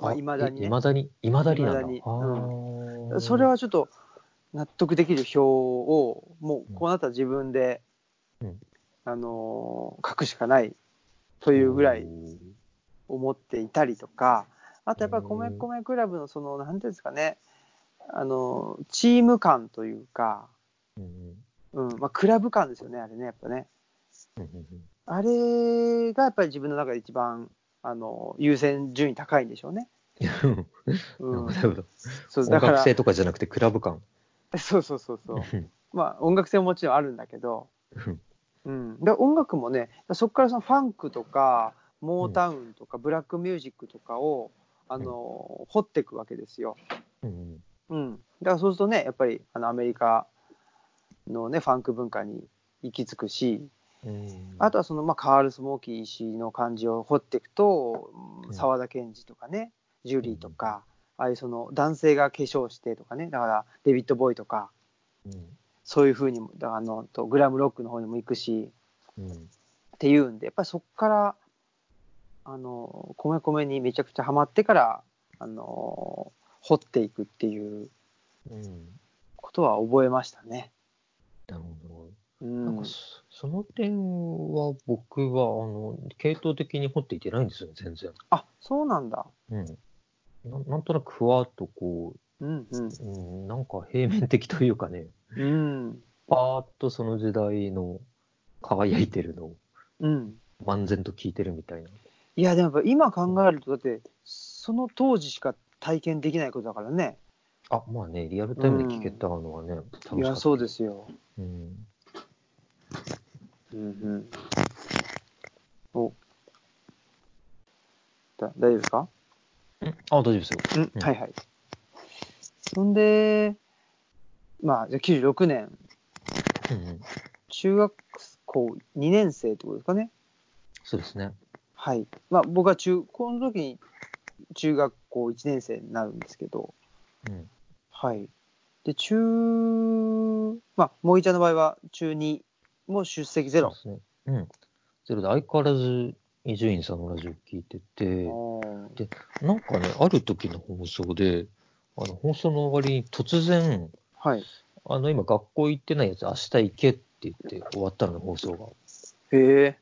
まあ、未だにね。いまだに、いまだになんだ。未だに。あー。それ、はちょっと納得できる票を、もうこうなったら自分で、うん。あのー書くしかないというぐらいうん思っていたりとか、あとやっぱりうん米米クラブのその、なんていうんですかね、あのーチーム感というか、うんうん、まあ、クラブ感ですよね、あれね、やっぱね。あれがやっぱり自分の中で一番、あのー優先順位高いんでしょうね。うん、なるほど。そうだから音楽性とかじゃなくてクラブ感。そうそうそうそう。うんまあ音楽性ももちろんあるんだけど、うん、で音楽もね、そこからそのファンクとか、モータウンとか、ブラックミュージックとかを、あの掘っていくわけですよ。うんうん、だからそうするとね、やっぱりあのアメリカのね、ファンク文化に行き着くし、うんあとはその、まあ、カール・スモーキー氏の感じを掘っていくとう、ん沢田研二とかね、ジュリーとか、ああいうその男性が化粧してとかね、だからデビッド・ボーイとか、うんそういうふうにも、あのとグラムロックの方にも行くし、うん。っていうんでやっぱりそこからあの米米にめちゃくちゃハマってからあの掘っていくっていううん。ことは覚えましたね。なるほど。うんなんかそその点は僕は、あの、系統的に掘っていけないんですよね、全然。あそうなんだ。うん。ななんとなくふわっとこうんうんう、うん、なんか平面的というかね、うんパーッとその時代の輝いてるのをうん。漫然と聞いてるみたいな。いやでもやっぱ今考えるとだってその当時しか体験できないことだからね。あ、まあね、リアルタイムで聞けたのはね、楽しかった。いやそうですよ。うん。うんうん。お。だ大丈夫ですか？うんあ、大丈夫ですよ。うん、うんはいはい。そんで、まあ、じゃあ96年、うんうん。中学校2年生ってことですかね？そうですね。はい。まあ、僕は中、この時に中学校1年生になるんですけど、うん。はい。で、中、まあ、もういちゃんの場合は中2も出席ゼロ。そうですね。うん。ゼロで相変わらず伊集院さんのラジオ聞いてて、で、なんかね、ある時の放送で、あの放送の終わりに突然、はい。あの今学校行ってないやつ明日行けって言って終わったのね、放送が。へえ。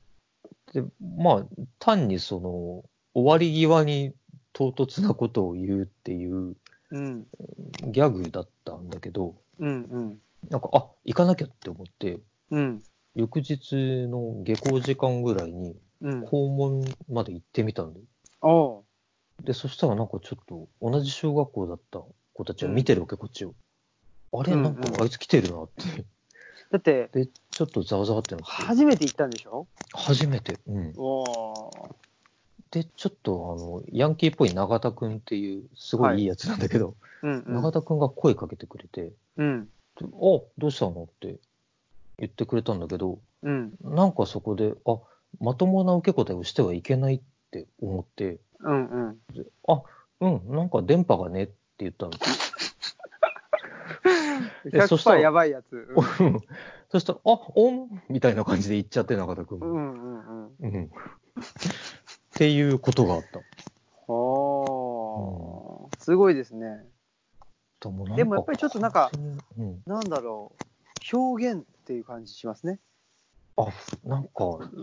で、まあ、単にその、終わり際に唐突なことを言うっていううん。ギャグだったんだけど、うんうん。なんか、あ、行かなきゃって思って、うん。翌日の下校時間ぐらいにうん。校門まで行ってみたんだよ。おうで、そしたらなんかちょっと同じ小学校だった子たちが見てるわけ、こっちを。あれ、うんなんかあいつ来てるなって。だって、で、ちょっとざわざわってなって。初めて行ったんでしょ？初めて。うん。で、ちょっとあの、ヤンキーっぽい永田くんっていう、すごいいいやつなんだけど、うんうん。永田くんが声かけてくれて、うん。であ、どうしたのって言ってくれたんだけど、うん。なんかそこで、あ、まともな受け答えをしてはいけないって思って、うんうん。あ、うん、なんか電波がねって言ったの。でそした100%らやばいやつ。うんそしたら、あ、オンみたいな感じで言っちゃって、中田くんも。うんうんうん。うん。っていうことがあった。はあ、すごいですね。でもやっぱりちょっとなんかうん。なんだろう。表現っていう感じしますね。あ、なんか、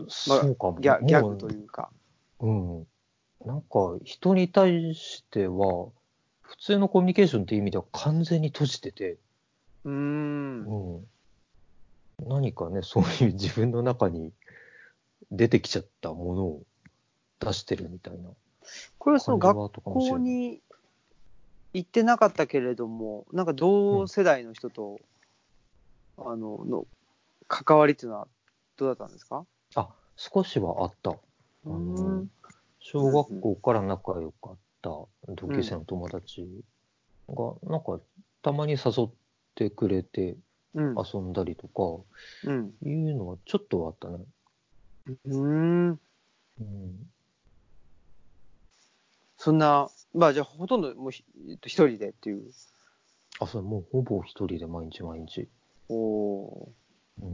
そうかも。ギャギャもグというか。うん。なんか、人に対しては、普通のコミュニケーションっていう意味では完全に閉じてて、うーん。うん。何かね、そういう自分の中に出てきちゃったものを出してるみたいなこれはその学。校に行ってなかったけれども、なんか同世代の人と、あの、の関わりっていうのはどうだったんですか？あ、少しはあった。あうのん。小学校から仲良かった同級生の友達が、なんか、たまに誘ってくれてうん。遊んだりとか、うん。いうのはちょっとはあったね。うーん。うん。そんな、まあじゃあほとんどもう一人でっていう。あ、それもうほぼ一人で毎日毎日。おおうん。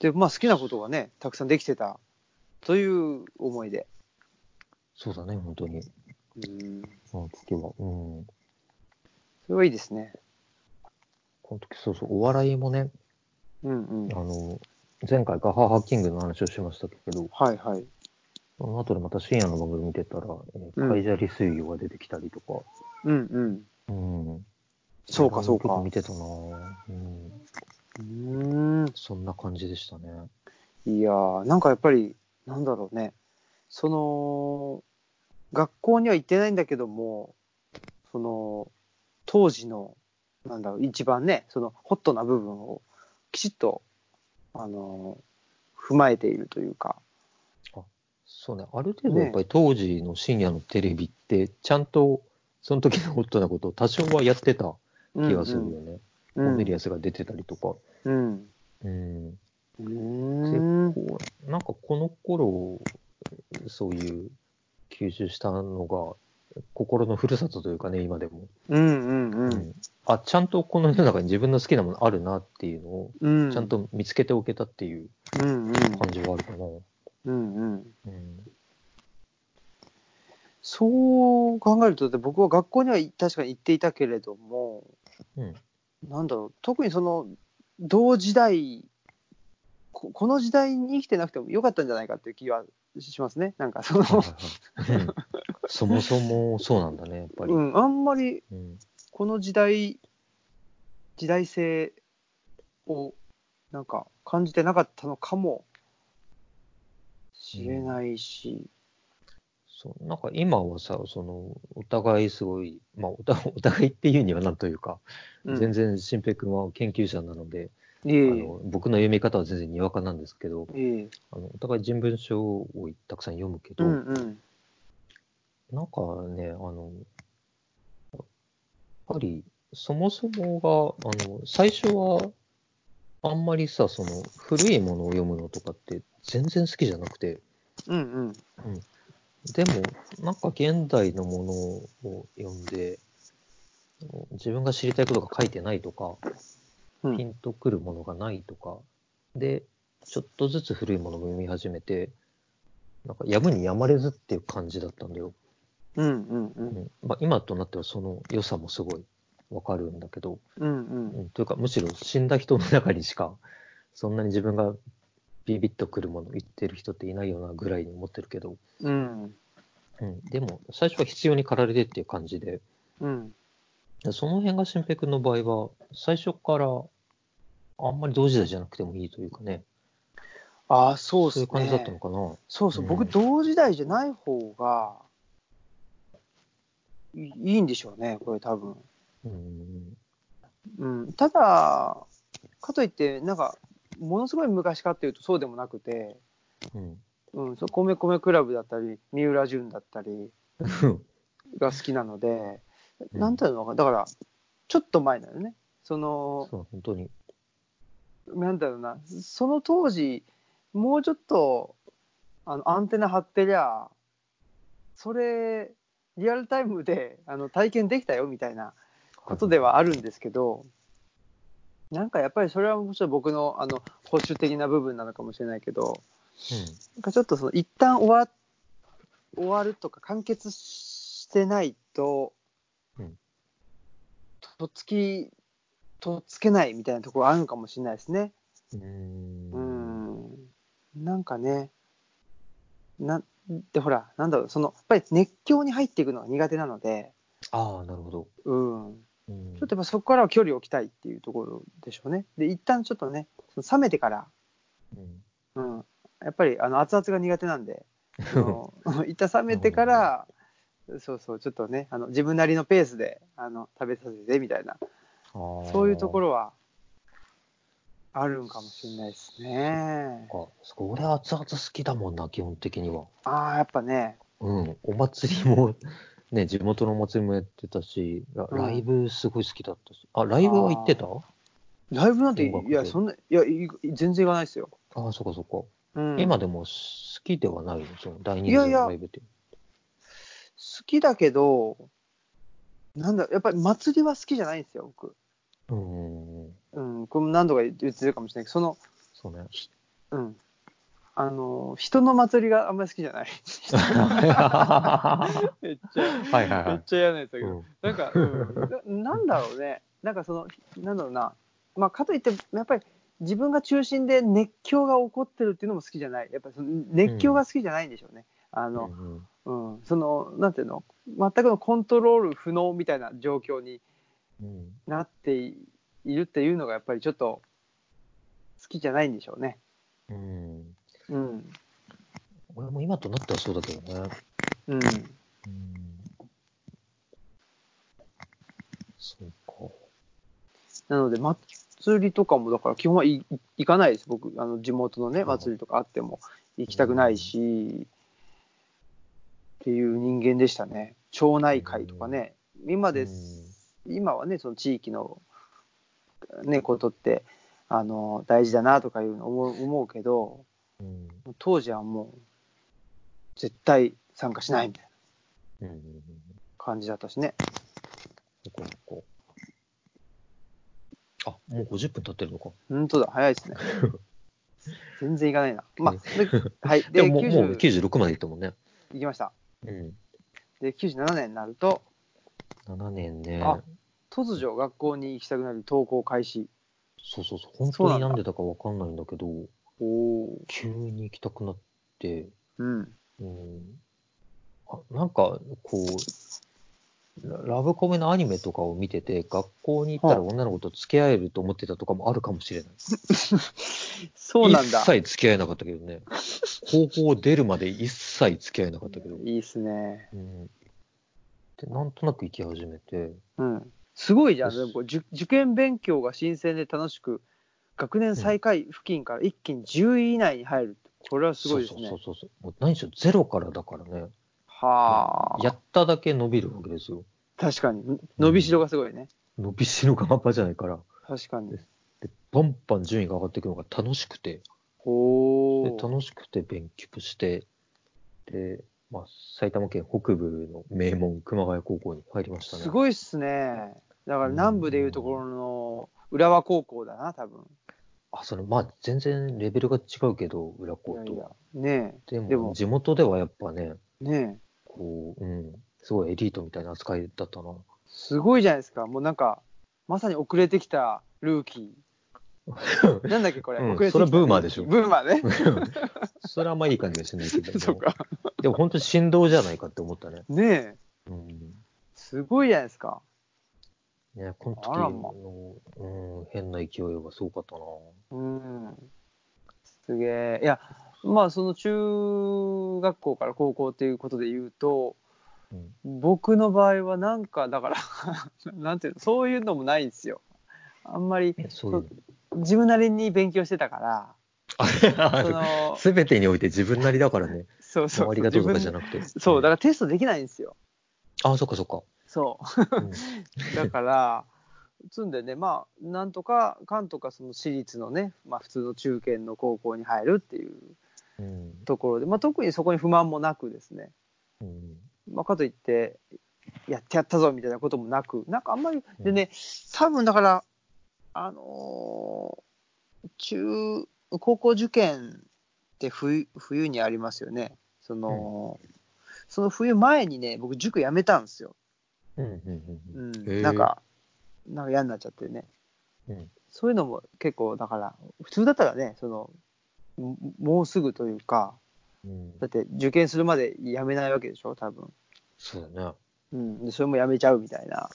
ー。で、まあ好きなことがね、たくさんできてたという思いで。そうだね、本当に。うん。その時は。うん。それはいいですね。この時、そうそう、お笑いもね、うんうんあ。の、前回ガハハッキングの話をしましたけど、はいはい。その後でまた深夜の番組見てたら、えカイジャリ水魚が出てきたりとか、うんうん。うん。そうかそうか見てたなぁうん。うーん。そんな感じでしたね。いやー、なんかやっぱり、なんだろうね。その、学校には行ってないんだけども、その、当時の、なんだろう、一番ね、その、ホットな部分を、きちっと、あの、踏まえているというか。そうね、ある程度やっぱり当時の深夜のテレビって、ちゃんとその時のホットなことを多少はやってた気がするよね。うん。リアスが出てたりとか。うん。うん。なんかこの頃、そういう吸収したのが、心のふるさとというかね、今でも。うんうんう。うんあ、ちゃんとこの世の中に自分の好きなものあるなっていうのを、うん。ちゃん。と見つけておけたっていう。感じはあるかな。うんうん。うん。そう考えると、で僕は学校には確かに行っていたけれども、うん。なんだろう、特にその、同時代、ここの時代に生きてなくてもよかったんじゃないかっていう気はしますね。なんかその、うんそもそもそうなんだね、やっぱり。うん、あんまりうん。この時代、時代性をなんか感じてなかったのかもしれないし、そう、なんか今はさ、その、お互いすごい、まあ、お互い お互いっていうにはなんというか、うん。全然、新平君は研究者なので、あの僕の読み方は全然にわかなんですけど、あのお互い人文書をたくさん読むけど、うんうん、なんかね、あの、やっぱり、そもそもが、あの、最初は、あんまりさ、その、古いものを読むのとかって全然好きじゃなくて、うんうん、でも、なんか現代のものを読んで、自分が知りたいことが書いてないとか、うん。ピンとくるものがないとか、で、ちょっとずつ古いものも読み始めて、なんかやむにやまれずっていう感じだったんだよ。うんうんう、うんん。まあ、今となってはその良さもすごいわかるんだけど、うんうん。うん、というかむしろ死んだ人の中にしかそんなに自分がビビッとくるもの言ってる人っていないようなぐらいに思ってるけど、うん。うん、でも最初は必要に駆られてっていう感じで、うん。でその辺が新平君の場合は最初からあんまり同時代じゃなくてもいいというかね、ああそうですね。そういう感じだったのかな。そうそう、うん。僕同時代じゃない方がいいいんでしょうねこれ多分、うん、うん、ただかといってなんかものすごい昔かっていうとそうでもなくて、うん、うん、そう米米クラブだったり三浦淳だったりが好きなので、うん。なんていうのかなだからちょっと前なのね。そのそう、本当に。なんだろうなその当時もうちょっとあのアンテナ張ってりゃそれリアルタイムであの体験できたよみたいなことではあるんですけど、なんかやっぱりそれはもちろん僕のあの保守的な部分なのかもしれないけどなんかちょっとその一旦終わ終わるとか完結してないと、うんとっつきとっつけないみたいなところあるのかもしれないですね。うん。ううん。んなんかねなでほらなんだろうそのやっぱり熱狂に入っていくのが苦手なので、ああ、なるほど。うん、うんちょっとやっぱそこからは距離を置きたいっていうところでしょうね。で一旦ちょっとね冷めてから、うんうん、やっぱりあの熱々が苦手なんで 一旦冷めてからそうそうちょっとねあの自分なりのペースであの食べさせてみたいなそういうところろはあるんかもしれないですね。か。そこ俺熱々好きだもんな、基本的には。ああやっぱねうん。お祭りも、ね、地元のお祭りもやってたし、ラうんライブすごい好きだったし。あ、ライブは行ってた？あライブなんていやそんないやい全然行かないですよ。あ、そっかそっか。うん、今でも好きではないの？その大人数いやいやのライブって。好きだけどなんだやっぱり祭りは好きじゃないんですよ僕。うん。うん、これも何度か言ってるかもしれないけどそのそうね。うん。あの、人の祭りがあんまり好きじゃない。はめっちゃ、いはいめはい。っちゃ嫌なやつだけど。うんなんか、うんな、なんだろうね。なんかその、なんだろうな。まあ、かといって、やっぱり自分が中心で熱狂が起こってるっていうのも好きじゃない。やっぱりその熱狂が好きじゃないんでしょうね。あの、うんうん、その、なんていうの、全くのコントロール不能みたいな状況にうんなっているっていうのが、やっぱりちょっと好きじゃないんでしょうね。うん。うん。俺も今となってはそうだけどね。うん。うん。そうか。なので、祭りとかも、だから基本は行かないです、僕、あの地元のね、うん祭りとかあっても行きたくないし、っていう人間でしたね。町内会とかね、今です、今はね、その地域の、ね、ことって、あの大事だなとかいうの思う思うけど、うん。当時はもう、絶対参加しないみたいなうん。うん。感じだったしね。そこそこ。あ、もう50分経ってるのか。本当だ、早いですね。全然いかないな。まあ、ではい。でで、ももうもう90 96までいったもんね。いきました。うん。で、97年になると、7年ね。あ突如学校に行きたくなる登校開始。そうそうそう。本当になんでだかわかんないんだけど、おお。急に行きたくなって、うん。うん。あなんか、こう、ララブコメのアニメとかを見てて、学校に行ったらは女の子と付き合えると思ってたとかもあるかもしれない。そうなんだ。一切付き合えなかったけどね。高校出るまで一切付き合えなかったけど。いいっすね。うん。で、なんとなく行き始めて、うん。すごいじゃん。で受験勉強が新鮮で楽しく、学年最下位付近から一気に10位以内に入る。これはすごいですねそう。そうそうそう。もう何しろゼロからだからね。はあ。やっただけ伸びるわけですよ。確かに。伸びしろがすごいね。伸びしろが半端じゃないから。確かに。で、バンバン順位が上がっていくのが楽しくて、でほー。楽しくて勉強して、で、まあ、埼玉県北部の名門、熊谷高校に入りましたね。すごいっすね。だから南部でいうところの浦和高校だな、多分。あ、その、まあ、全然レベルが違うけど、裏高とは。ねでもでも地元ではやっぱね、え、ねえ。こう、うん、すごいエリートみたいな扱いだったな。すごいじゃないですか。もうなんか、まさに遅れてきたルーキー。なんだっけ、これ。うんそれはブーマーでしょブーマーね。それはあんまいい感じがしないけど そうか。でも本当に振動じゃないかって思ったね。ねえ。うん。すごいじゃないですか。ね、この時の、うん、変な勢いはすごかったな。うん。すげえ。いや、まあ、その中学校から高校っていうことで言うと、うん、僕の場合はなんか、だから、なんていうの、そういうのもないんですよ。あんまり、えそう自分なりに勉強してたから、すべてにおいて自分なりだからね。そうそう周りがどうとかじゃななくて。そう、だかだらテストできないんですよ。あ、そっかそっか。そう。うんだから、つんでね、まあ、なんとか、かんとか、その私立のね、まあ、普通の中堅の高校に入るっていううん。ところで、まあ、特にそこに不満もなくですね、うん。まあ、かといって、やってやったぞみたいなこともなく、なんかあんまり、でね、多分だから、あのー中、高校受験って冬冬にありますよね。その、その冬前にね、僕、塾辞めたんですよ。うん。うん。ううん。ん、へーなんか、なんか嫌になっちゃってね。うん。そういうのも結構、だから、普通だったらね、その、ももうすぐというか、うんだって受験するまで辞めないわけでしょ、多分。そうだね。うん。で、それも辞めちゃうみたいな。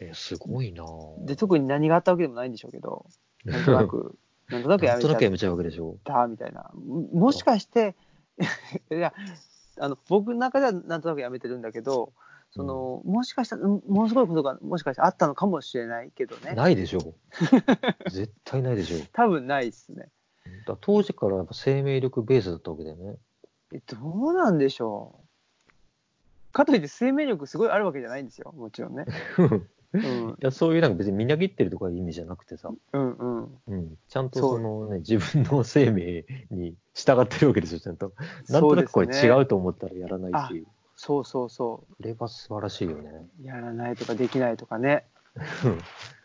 え、すごいなぁで、特に何があったわけでもないんでしょうけど、なんとなく、なんとなく辞なんめちゃっとなくやめちゃうわけでしょ。たみたいな。ももしかして、いや、あの、僕の中ではなんとなく辞めてるんだけど、その、もしかしたら、うんものすごいことが、もしかしてあったのかもしれないけどね。ないでしょう。絶対ないでしょう。多分ないっすね。だ当時からやっぱ生命力ベースだったわけだよね。え、どうなんでしょう。かといって生命力すごいあるわけじゃないんですよ。もちろんね。うんい。や、そういうなんか別にみなぎってるとかいう意味じゃなくてさ、うんうん。うん、ちゃんとそのね、自分の生命に従ってるわけですよ、ちゃんと。なんとなくこれ違うと思ったらやらないっていう。そうそうそこれは素晴らしいよね。う。やらないとかできないとかね。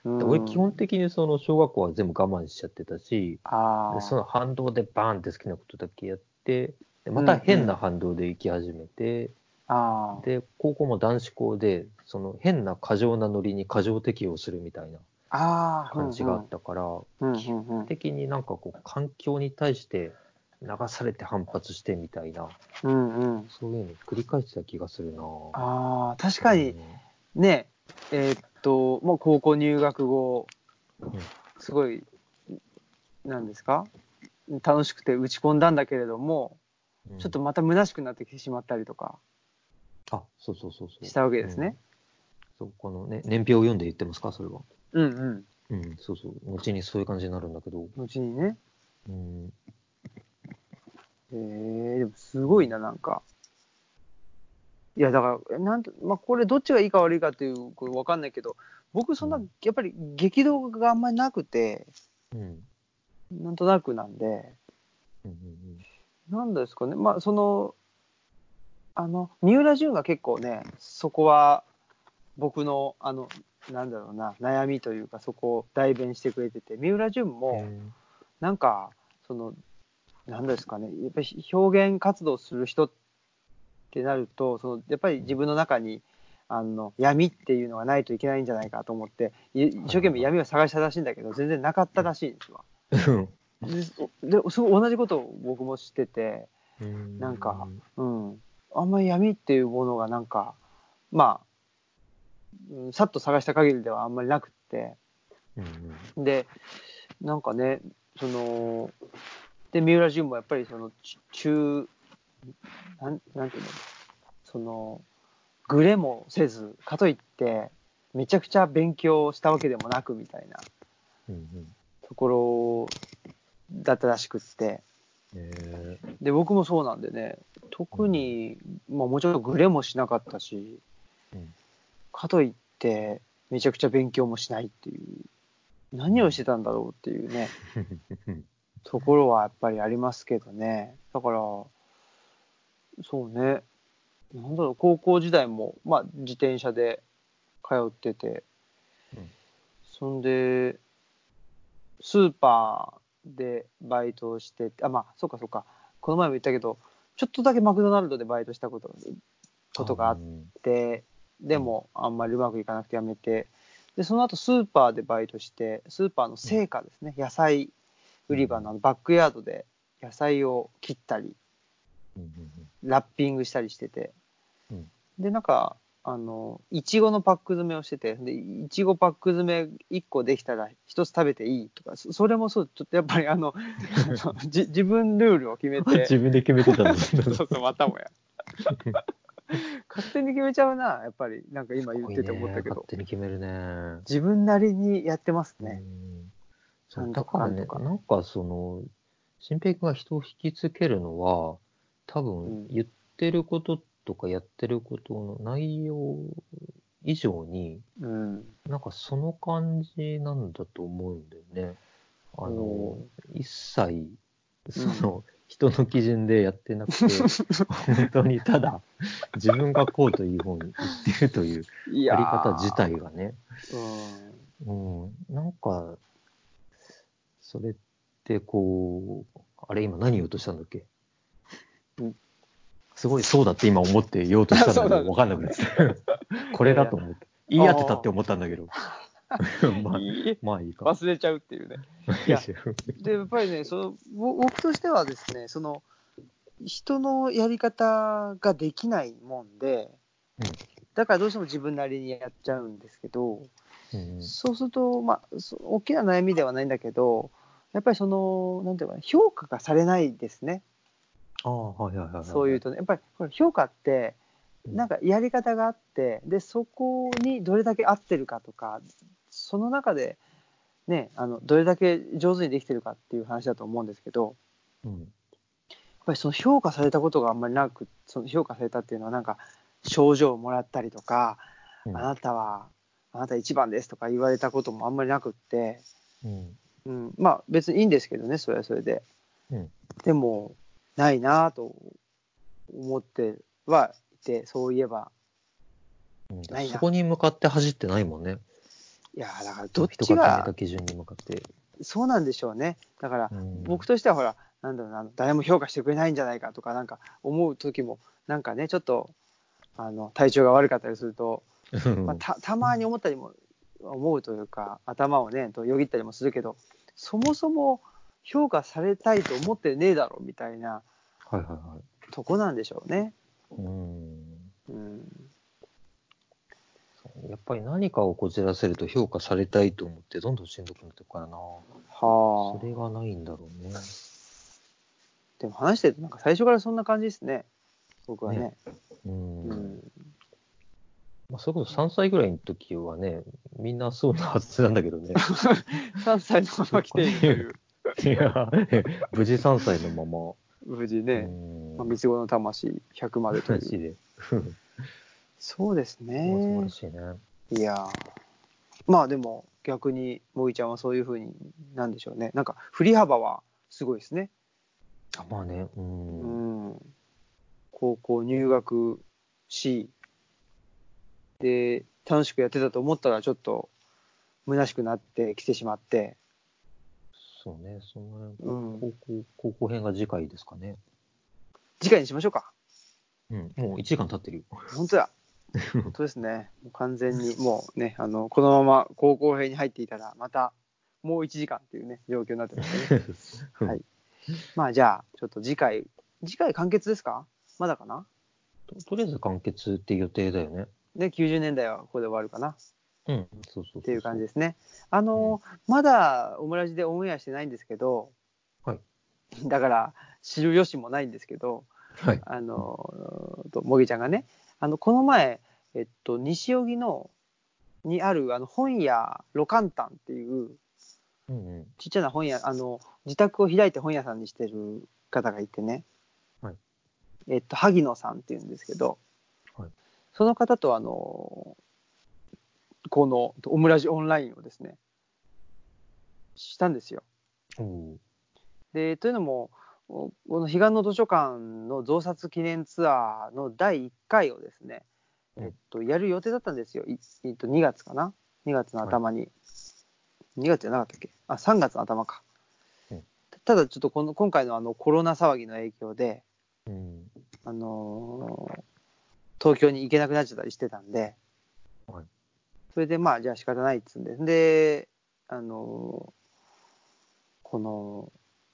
うん、俺基本的にその小学校は全部我慢しちゃってたし、あその反動でバーンって好きなことだけやって、でまた変な反動で行き始めて、ああ。で、高校も男子校で、その変な過剰なノリに過剰適応するみたいな。感じがあったから、うんうんうんうん。的になんかこう環境に対して流されて反発してみたいな、うんうん。そういうのを繰り返してた気がするなああ、確かに、ね、えーっと、もう高校入学後、すごい、なんですか？楽しくて打ち込んだんだけれども、うんちょっとまた虚しくなってきてしまったりとかあ、そうそうそうそう。したわけですね。うん。そう、このね、年表を読んで言ってますか、それは。うんうん。うん、そうそう。後にそういう感じになるんだけど、後にね。うん、えー、でもすごいな、なんか。いや、だから、なんと、まあ、これどっちがいいか悪いかっていう、これわかんないけど、僕そんな、うん。やっぱり激動があんまりなくて、うん、なんとなくなんで、うん、うんなんですかね、まあ、その、あの、三浦淳が結構ね、そこは、僕の、あの、なんだろうな悩みというかそこを代弁してくれてて三浦淳もなんかそのなんですかね。やっぱり表現活動する人ってなるとそのやっぱり自分の中にあの闇っていうのがないといけないんじゃないかと思ってい一生懸命闇を探したらしいんだけど全然なかったらしいんですわ。うん。でですごい同じことを僕も知っててなんか、うん、あんまり闇っていうものがなんかまあ、うんさっと探した限りではあんまりなくって。でなんかねそので三浦淳もやっぱりそのち中なんなんていうの？そのグレもせずかといってめちゃくちゃ勉強したわけでもなくみたいなところだったらしくって。えー。で僕もそうなんでね特に、まあ、もちろんグレもしなかったし、うん。かといってめちゃくちゃ勉強もしないっていう。何をしてたんだろうっていうね ところはやっぱりありますけどね。だからそうね。なんだろう高校時代も、まあ、自転車で通ってて、うん。そんでスーパーでバイトをしてあまあそうかそうか。この前も言ったけどちょっとだけマクドナルドでバイトしたことことがあっうん。てでもあんまりうまくいかなくてやめて。でその後スーパーでバイトしてスーパーの青果ですね、野菜売り場のバックヤードで野菜を切ったりラッピングしたりしてて、うん。でなんかあのいちごのパック詰めをしててでいちごパック詰め1個できたら1つ食べていいとかそそれもそうちょっとやっぱりあの じ自分ルールを決めて。自分で決めてた。そうそうまたもや。勝手に決めちゃうなやっぱり。なんか今言ってて思ったけど、勝手に決めるね。自分なりにやってますね、うんそうんだからね、かなんとかその、新平君が人を引きつけるのは、多うん。分言ってることとかやってることの内容以上に、うん。なんかその感じなんだと思うんだよね。あのお、一切、その、人の基準でやってなくて、本当にただ、自分がこうという方に言ってるといういやりー方自体がね、うん。うん、なんか、それってこう、あれ今何言おうとしたんだっけ？うんすごいそうだって今思って言おうとしたんだけど、わかんなくなってた。これだと思って。言い当てたって思ったんだけど。まあ、まあいいか。忘れちゃうっていうねいや でやっぱりねそのぼ僕としてはですねその人のやり方ができないもんで、うんだからどうしても自分なりにやっちゃうんですけど、うんそうするとまあそ大きな悩みではないんだけどやっぱりそのなんていうかな評価がされないですねああ、はいはいはいはい。そういうとねやっぱりこれ評価ってうんなんかやり方があってでそこにどれだけ合ってるかとかその中でねあのどれだけ上手にできてるかっていう話だと思うんですけどうん。やっぱりその評価されたことがあんまりなくその評価されたっていうのはなんか賞状をもらったりとか、うんあなたはあなた一番ですとか言われたこともあんまりなくって、うん。うん、まあ別にいいんですけどねそれはそれで、うん。でもないなぁと思ってはいてそういえば。うん。ないな。そこに向かって走ってないもんね。いやだからどっ人ちがが決めた基準に向かって。そうなんでしょうね。だからうん。僕としてはほらなんだろうな誰も評価してくれないんじゃないかとかなんか思う時もなんかねちょっとあの体調が悪かったりすると、うん。まあ、たたまに思ったりも思うというか頭をねとよぎったりもするけどそもそも評価されたいと思ってねえだろみたいなはいはいはい。とこなんでしょうね。うん。うん、やっぱり何かをこじらせると評価されたいと思ってどんどんしんどくなってくからな。はそあれがないんだろうね。でも話してるとなんか最初からそんな感じですね僕はね。ねうん。うんまあ、それこそ3歳ぐらいの時はね、みんなそうなはずなんだけどね。3歳のまま来ているという いや、無事3歳のまま。無事ね、うんまあ、三つ子の魂100までという。そうです素晴ねら。しいね。いやーまあでも逆にもいちゃんはそういうふうになんでしょうねなんか振り幅はすごいですね。あまあね、う。うんん、高校入学しで楽しくやってたと思ったらちょっと虚しくなってきてしまって、そうね、そのうん高校、高校編が次回ですかね。次回にしましょうか。うん、もう1時間経ってるよ。本当や。本当ですね。もう完全にもうね、あの、このまま高校編に入っていたら、またもう1時間っていうね、状況になってますね。はい。まあじゃあ、ちょっと次回、次回完結ですか？まだかな？ととりあえず完結っていう予定だよね。ね、90年代はここで終わるかなうん、そうそう。っていう感じですね。あの、まだオムラジでオンエアしてないんですけど、はい。だから、知る由もないんですけど、はい。あの、ともぎちゃんがね、あの、この前、えっと、西荻の、にある、あの、本屋、ロカンタンっていう、うんうん。ちっちゃな本屋、あの、自宅を開いて本屋さんにしてる方がいてね、はい。えっと、萩野さんっていうんですけど、はいその方と、あの、この、オムラジオンラインをですね、したんですよ。で、というのも、おこの彼岸の図書館の増刷記念ツアーの第1回をですね、うんえっと、やる予定だったんですよ。いえっと、2月かな ?2 月の頭に。2月じゃなかったっけ？あ、3月の頭か。うんただ、ちょっとこの今回のあのコロナ騒ぎの影響で、うん。あのー東京に行けなくなっちゃったりしてたんで、はい。それでまあ、じゃあ仕方ないっつうんで、で、あのーこの、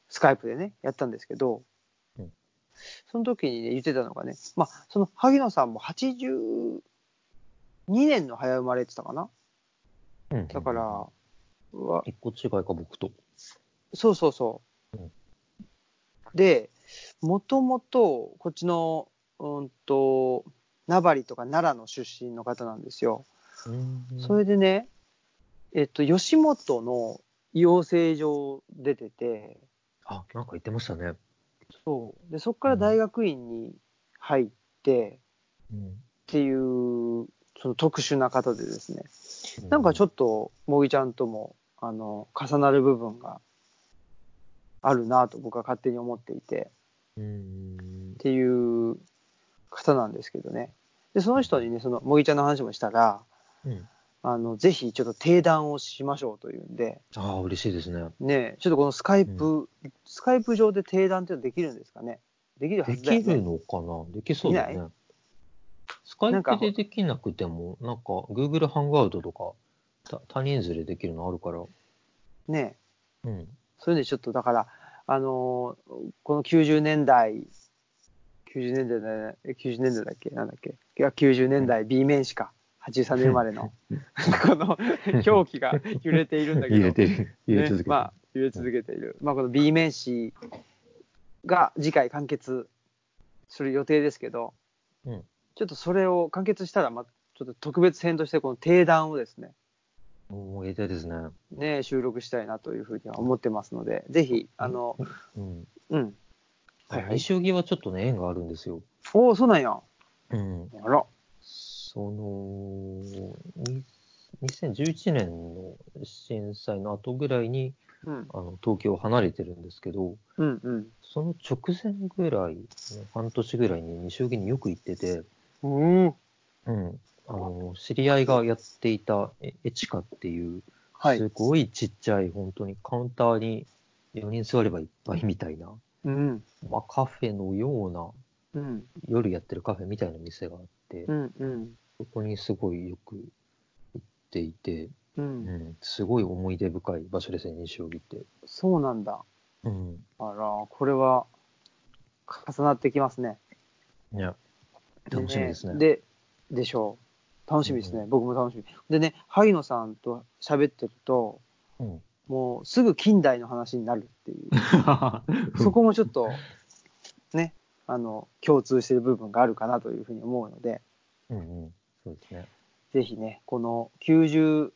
スカイプでね、やったんですけど、うん。その時にね、言ってたのがね、まあ、その萩野さんも82年の早生まれってたかな？うん。だから、うわ。一個違いか、僕と。そうそうそう。うん。で、もともと、こっちの、うんと、名張とか奈良の出身の方なんですよ。うんそれでね、えっと、吉本の養成所出てて、あ、なんか言ってましたね。そう。で、そこから大学院に入ってうん。っていう、その特殊な方でですね、なんかちょっっと、もぎちゃんとも、あの、重なる部分があるなと僕は勝手に思っていて、と。うんっ。ていう方なんですけどね。で、その人にね、その、もぎちゃんの話もしたら、うん。あの、ぜひちょっと定談をしましょうというんで、ああ、嬉しいですね。ね、ちょっとこのスカイプ、スカイプ上で定談っていうのできるんですかね？できるはでずだよね。きるのかな？できそうだね。スカイプでできなくても、なんか Google ハンガウトとか、た多人数でできるのあるから。ね。うん。それでちょっとだから、あのーこの90年代、90年代だね、え90年代だっけ？なんだっけ？いや、90年代 B 面しか、83年生まれの、この表記が揺れているんだけど、入れてる。入れ続けてる。ね、まあ、揺れ続けている。まあ、この B 面誌が次回完結する予定ですけど、うんちょっとそれを完結したら、まあ、ちょっと特別編としてこの定談をですね、もうやりたいですね。ね、収録したいなというふうには思ってますので、ぜひ、あの、うん。うん。はいはい。西荻はちょっとね、縁があるんですよ。おお、そうなんや。うん。あら。その、に2011年の震災の後ぐらいに、うん。あの、東京を離れてるんですけど、うんうん。その直前ぐらい、半年ぐらいに西荻によく行ってて、うん。うん。あの、知り合いがやっていたえエチカっていう、はいす。ごいちっちゃい、本当にカウンターに4人座ればいっぱいみたいな、うん。まあ、カフェのような、うん。夜やってるカフェみたいな店があって、うん。うん。そこにすごいよく行っていて、う。うんん、すごい思い出深い場所ですね、西荻って。そうなんだ。うん。あら、これは、重なってきますね。いや、楽しみですね。で、でしょう。楽しみですね。う僕も楽しみ。でね、萩野さんと喋ってると、うん。もうすぐ近代の話になるっていう。そこもちょっと、ね、あの、共通してる部分があるかなというふうに思うので、うんうん。そうですね。ぜひね、この90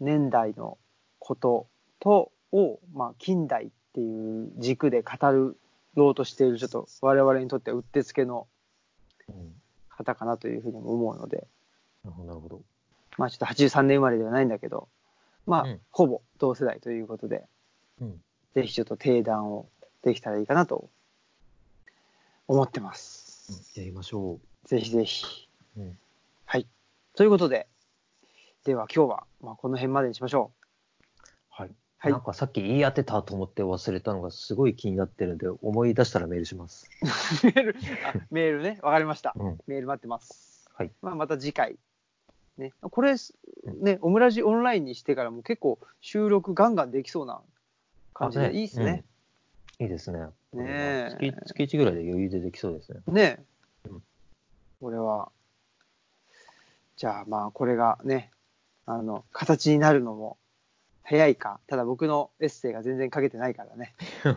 年代のことと、を、まあ、近代っていう軸で語るろうとしている、ちょっと我々にとってはうってつけのうん。方かなというふうにも思うので、なるほど、なるほど。まあちょっと83年生まれではないんだけど、まあ、うんほぼ同世代ということで、うん。ぜひちょっと定談をできたらいいかなと思ってます。やりましょぜひぜひ。う。うん。はい。ということで、では今日は、まあ、この辺までにしましょはい。はいなんかさっき言い当てたと思って忘れたのがすごい気になってるんで、思い出したらメールします。う。メール、あメールね、わかりました。うん。メール待ってます。はい。まあ、また次回。ね、これ、ね、オムラジオンラインにしてからも結構収録ガンガンできそうな感じで、あねいいですね。いいですね。ねえ月月1ぐらいで余裕でできそうですね。ねうんこれは。じゃあまあこれがね、あの、形になるのも早いか。ただ僕のエッセイが全然書けてないからね。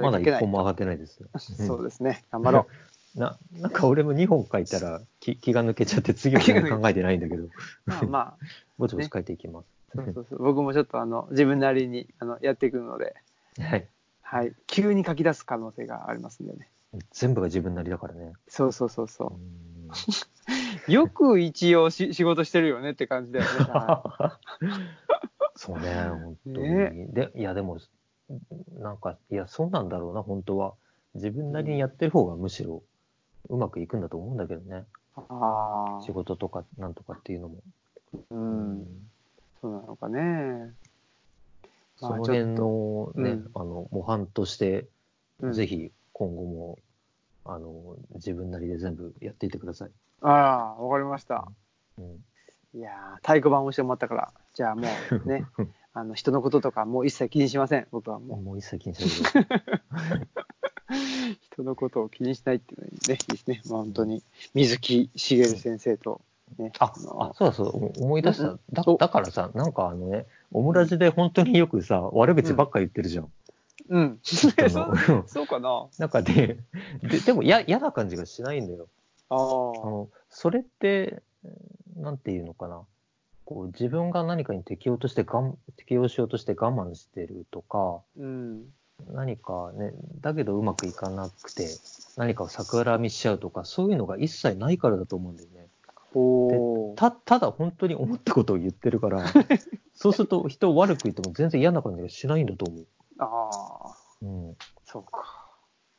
まだ一本も上がってないですよ。そうですね。頑張ろ な、なんか俺も2本書いたら 気気が抜けちゃって次は何も考えてないんだけど、う。まあま ぼちぼち書いていきます。あ、そうそうそう。僕もちょっとあの、自分なりにあのやっていくので、はい。はい。急に書き出す可能性がありますんでね。全部が自分なりだからね。そうそうそうそうう。よく一応し仕事してるよねって感じだよね。はそうね、本当に。ねで、いや、でも、なんか、いや、そうなんだろうな、本当は。自分なりにやってる方がむしろうまくいくんだと思うんだけどね。ああ仕。事とかなんとかっていうのも。うん。そうなのかね。まあその辺のね、うんあの、模範として、うんぜひ今後も、あの、自分なりで全部やっていってください。ああ、わかりました。うん、いやー太鼓判をしてもらったから、じゃあもうね、あの人のこととかもう一切気にしません、僕はもう。もう一切気にしない。人のことを気にしないっていうのにね、いいですね。まあ、本当に、水木しげる先生と、ね。あ、のあ、そうだそう思い出したうん。だおだからさ、なんかあのね、オムラジで本当によくさ、悪口ばっか言ってるじゃん。うん。人 そうの そうかな。なんかで、ででもや嫌な感じがしないんだよ。あああ。の、それって、なんていうのかな。こう自分が何かに適応としてがん、適応しようとして我慢してるとか、うん。何かね、だけどうまくいかなくて、何かを桜見しちゃうとか、そういうのが一切ないからだと思うんだよね。た、ただ本当に思ったことを言ってるから、そうすると人を悪く言っても全然嫌な感じがしないんだと思う。ああ。うん。そうか。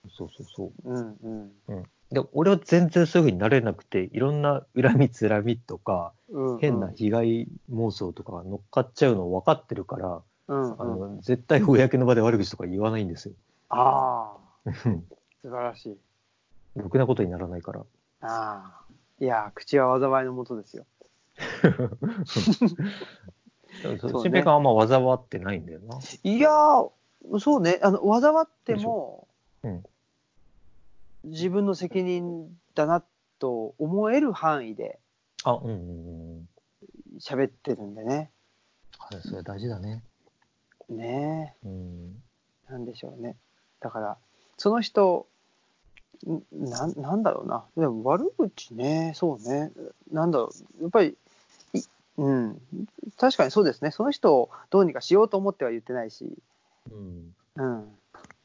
そうそうそう。うんうん。で、俺は全然そういう風になれなくて、いろんな恨みつらみとか、うん、変な被害妄想とかが乗っかっちゃうの分かってるから、うん、うん。あの、絶対公の場で悪口とか言わないんですよ。ああ。うん素晴らしい。ろくなことにならないから。ああ。いやー、口は災いのもとですよ。新平君はあんま災わってないんだよな。いやー、そうね、あの、災っても、うん自分の責任だなと思える範囲であ、うんうんうん。喋ってるんでね。あそれ大事だね。ねうん。え、なんでしょうね。だから、その人、んなんなんだろうな。でも悪口ね、そうね。なんだろう。やっぱり、いうん。確かにそうですね。その人をどうにかしようと思っては言ってないし、うん。うん。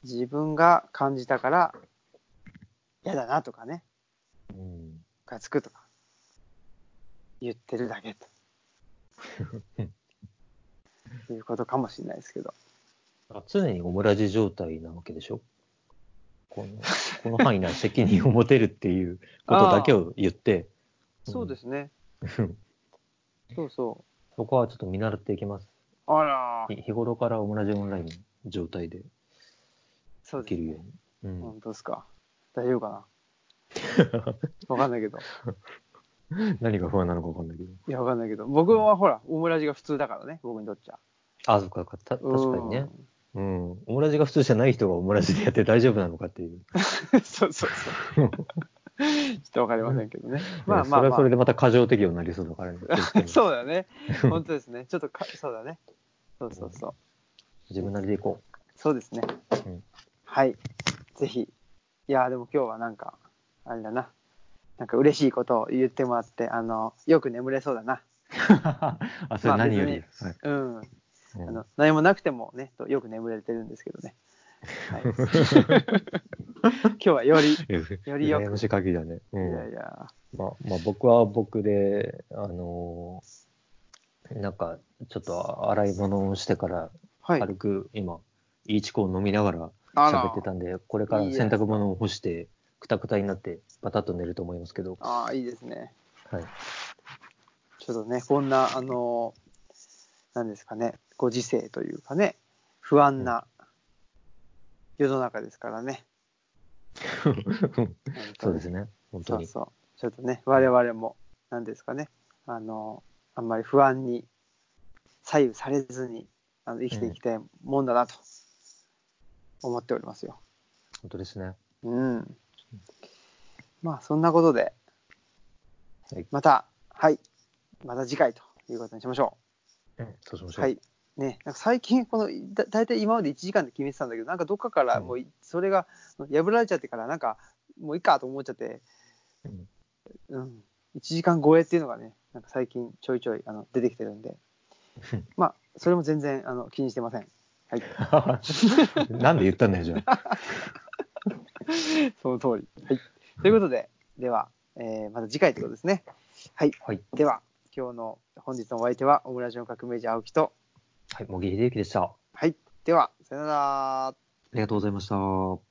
自分が感じたから、嫌だなとかね。うん。がつくとか、言ってるだけと。いうことかもしれないですけど。あ常にオムラジ状態なわけでしょ？この、この範囲内責任を持てるっていうことだけを言って、そうですね。うんそうそそこはちょっと見習っていきます。う。あら日日頃からオムラジオンラインの状態でそうできるよ。うに。うん。本当ですか。大丈夫かな？わかんないけど。何が不安なのかわかんないけど。いや、わかんないけど。僕はほら、オムラジが普通だからね、僕にとっちゃ。あ、そっか、た確かにね。うん。オムラジが普通じゃない人がオムラジでやって大丈夫なのかっていう。うん。そうそうそう。ちょっとわかりませんけどね。まあまあ、それはまそれでまた過剰適用になりそうだからね。そうだね。本当ですね。ちょっとか、そうだね。そうそうそう。自分なりでいこそうですね。うんはい。ぜひ。いや、でも今日はなんか、あれだな。なんか嬉しいことを言ってもらって、あの、よく眠れそうだな。う。あ、それ何より？はいうん。うんあの何もなくてもね、とよく眠れてるんですけどね。はい、今日はより、よりよく羨ましい限りだね。ういん。やいや、まあ、まあ、僕は僕で、あのーなんか、ちょっと洗い物をしてから、はい。軽く今、イーチコを飲みながら喋ってたんで、これから洗濯物を干して、くたくたになって、バタッと寝ると思いますけど、ああ、いいですね。はい。ちょっとね、こんな、あの、なんですかね、ご時世というかね、不安な世の中ですからね。そうですね、本当に。そうそう。ちょっとね、我々も、なんですかね、あの、あんまり不安に左右されずにあの生きていきたいもんだなと思っておりますよ。本当ですね。うん。まあ、そんなことで、はいまた、はい、また次回ということにしましょうん、そうしましう。ょう。はい。ね、なんか最近、この、だ大体今まで1時間で決めてたんだけど、なんかどっかからもうい、それが破られちゃってから、なんか、もういいかと思っちゃって、うんうん、1時間超えっていうのがね、なんか最近ちょいちょいあの出てきてるんで、まあ、それも全然あの気にしてません。はい。なんで言ったんだよ、じゃあ。その通り。はい。ということで、では、えーまた次回ということですね。はい。はい。では、今日の本日のお相手は、オムラジオの革命児青木と、はい、茂木秀幸でした。あはい。では、さよなら。りがとうございました。